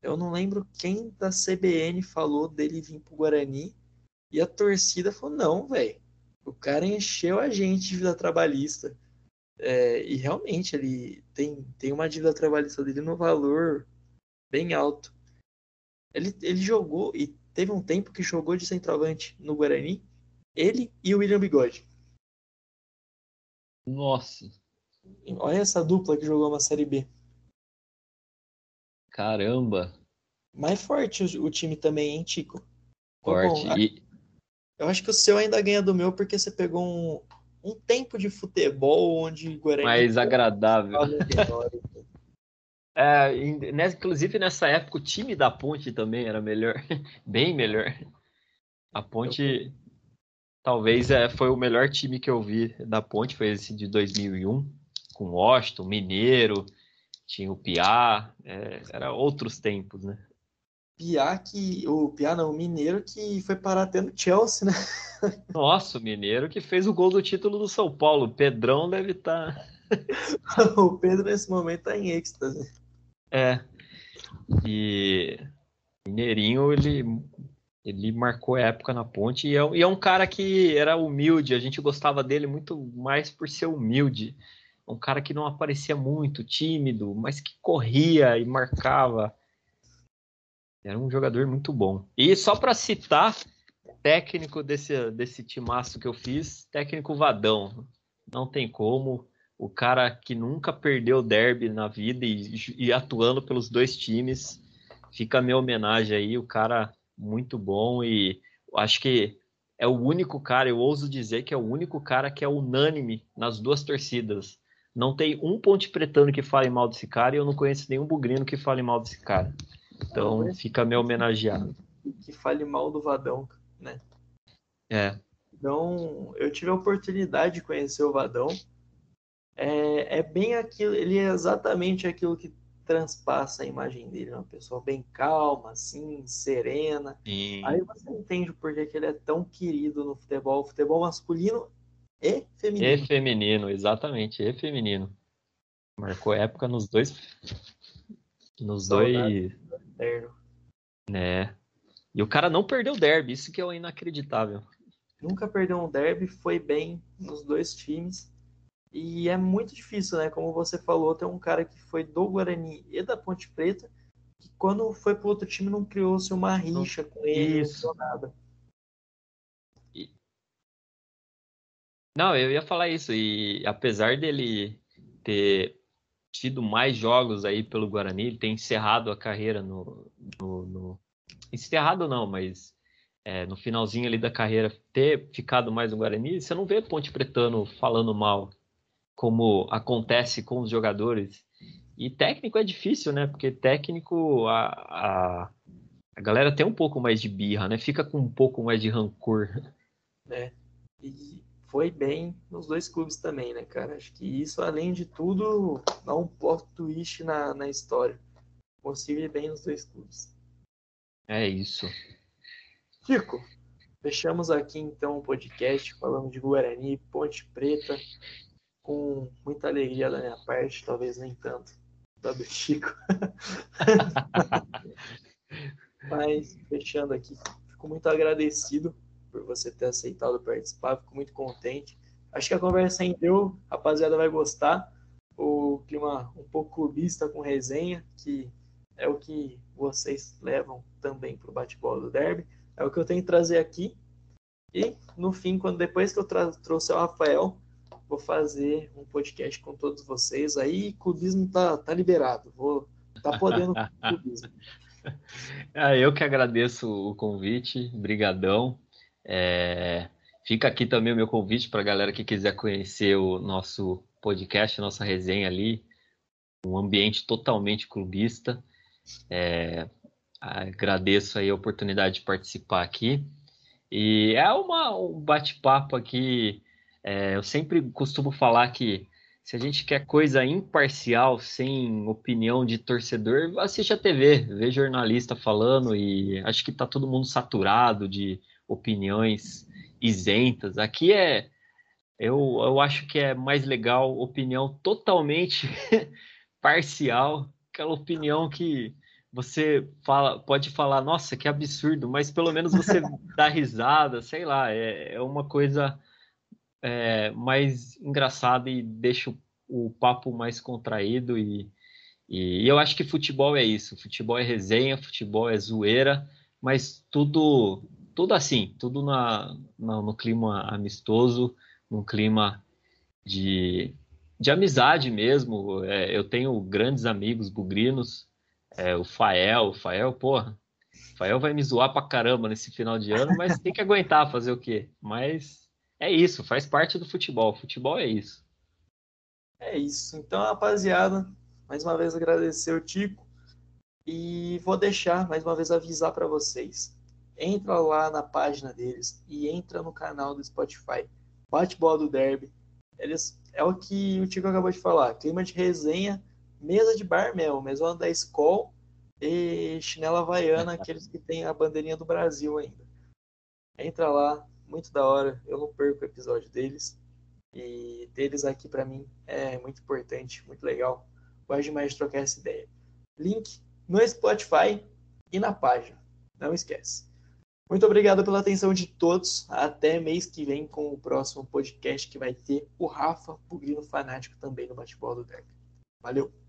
Eu não lembro quem da CBN falou dele vir pro Guarani, e a torcida falou: não, velho, o cara encheu a gente de vida trabalhista. É, e realmente ele tem, tem uma dívida trabalhista dele no valor bem alto. Ele, ele jogou e teve um tempo que jogou de centroavante no Guarani, ele e o William Bigode. Nossa. Olha essa dupla que jogou uma Série B. Caramba. Mais forte o, o time também, hein, Tico? Forte. Bom, e... Eu acho que o seu ainda ganha do meu porque você pegou um, um tempo de futebol onde Guarani. Mais agradável. É, inclusive nessa época o time da Ponte também era melhor, bem melhor. A Ponte talvez é, foi o melhor time que eu vi da Ponte, foi esse de 2001, com Washington, Mineiro, tinha o Piá, é, era outros tempos, né? Piá que. O Piá não, o Mineiro que foi parar até no Chelsea, né? Nossa, o Mineiro que fez o gol do título do São Paulo. O Pedrão deve estar. Tá... o Pedro nesse momento está em êxtase. É. E Mineirinho, ele, ele marcou época na ponte e é, e é um cara que era humilde. A gente gostava dele muito mais por ser humilde. Um cara que não aparecia muito, tímido, mas que corria e marcava era um jogador muito bom. E só para citar, técnico desse, desse timaço que eu fiz, técnico Vadão. Não tem como. O cara que nunca perdeu derby na vida e, e atuando pelos dois times. Fica a minha homenagem aí. O cara muito bom e acho que é o único cara, eu ouso dizer que é o único cara que é unânime nas duas torcidas. Não tem um ponte pretano que fale mal desse cara e eu não conheço nenhum bugrino que fale mal desse cara. Então fica meio homenageado. Que fale mal do Vadão, né? É. Então, eu tive a oportunidade de conhecer o Vadão. É, é bem aquilo, ele é exatamente aquilo que transpassa a imagem dele, uma pessoa bem calma, assim, serena. Sim. Aí você entende por que ele é tão querido no futebol, futebol masculino e feminino. E feminino, exatamente, e feminino. Marcou época nos dois nos Saudade. dois eterno. Né? E o cara não perdeu o derby, isso que é inacreditável. Nunca perdeu um derby, foi bem nos dois times. E é muito difícil, né? Como você falou, tem um cara que foi do Guarani e da Ponte Preta, que quando foi pro outro time não criou-se uma rixa com ele, isso. não nada. Não, eu ia falar isso. E apesar dele ter tido mais jogos aí pelo Guarani, ele tem encerrado a carreira no. no, no... Encerrado não, mas é, no finalzinho ali da carreira ter ficado mais no Guarani, você não vê Ponte Pretano falando mal, como acontece com os jogadores. E técnico é difícil, né? Porque técnico a, a, a galera tem um pouco mais de birra, né? Fica com um pouco mais de rancor. É. E foi bem nos dois clubes também, né, cara? Acho que isso, além de tudo, dá um plot twist na, na história. Possível bem nos dois clubes. É isso. Chico, fechamos aqui então o podcast falando de Guarani, Ponte Preta, com muita alegria da minha parte, talvez nem tanto da do Chico. Mas fechando aqui, fico muito agradecido por você ter aceitado participar, fico muito contente. Acho que a conversa rendeu, a rapaziada vai gostar. O clima um pouco clubista com resenha, que é o que vocês levam também para o bate-bola do derby. É o que eu tenho que trazer aqui. E no fim, quando depois que eu trouxe o Rafael, vou fazer um podcast com todos vocês. Aí clubismo tá, tá liberado. Vou tá podendo clubismo. Ah, eu que agradeço o convite, brigadão. É, fica aqui também o meu convite para a galera que quiser conhecer o nosso podcast, nossa resenha ali, um ambiente totalmente clubista. É, agradeço aí a oportunidade de participar aqui. E é uma, um bate-papo aqui. É, eu sempre costumo falar que se a gente quer coisa imparcial, sem opinião de torcedor, assiste a TV, vê jornalista falando e acho que tá todo mundo saturado de opiniões isentas. Aqui é eu, eu acho que é mais legal opinião totalmente parcial, aquela opinião que você fala, pode falar, nossa, que absurdo, mas pelo menos você dá risada, sei lá, é, é uma coisa é, mais engraçada e deixa o, o papo mais contraído e, e, eu acho que futebol é isso, futebol é resenha, futebol é zoeira, mas tudo tudo assim, tudo na, na no clima amistoso, num clima de, de amizade mesmo. É, eu tenho grandes amigos bugrinos, é, o Fael, o Fael, porra, o Fael vai me zoar pra caramba nesse final de ano, mas tem que aguentar fazer o quê? Mas é isso, faz parte do futebol. Futebol é isso. É isso. Então, rapaziada, mais uma vez agradecer o Tico e vou deixar mais uma vez avisar para vocês. Entra lá na página deles e entra no canal do Spotify. Bate bola do Derby. Eles é o que o Tico acabou de falar. Clima de resenha, mesa de bar mesmo, mesmo da escola e chinela havaiana, aqueles que tem a bandeirinha do Brasil ainda. Entra lá, muito da hora. Eu não perco o episódio deles. E deles aqui para mim é muito importante, muito legal. Gosto demais de trocar essa ideia. Link no Spotify e na página. Não esquece. Muito obrigado pela atenção de todos. Até mês que vem com o próximo podcast que vai ter o Rafa Bugrino Fanático também no Bate-Bola do Derby. Valeu!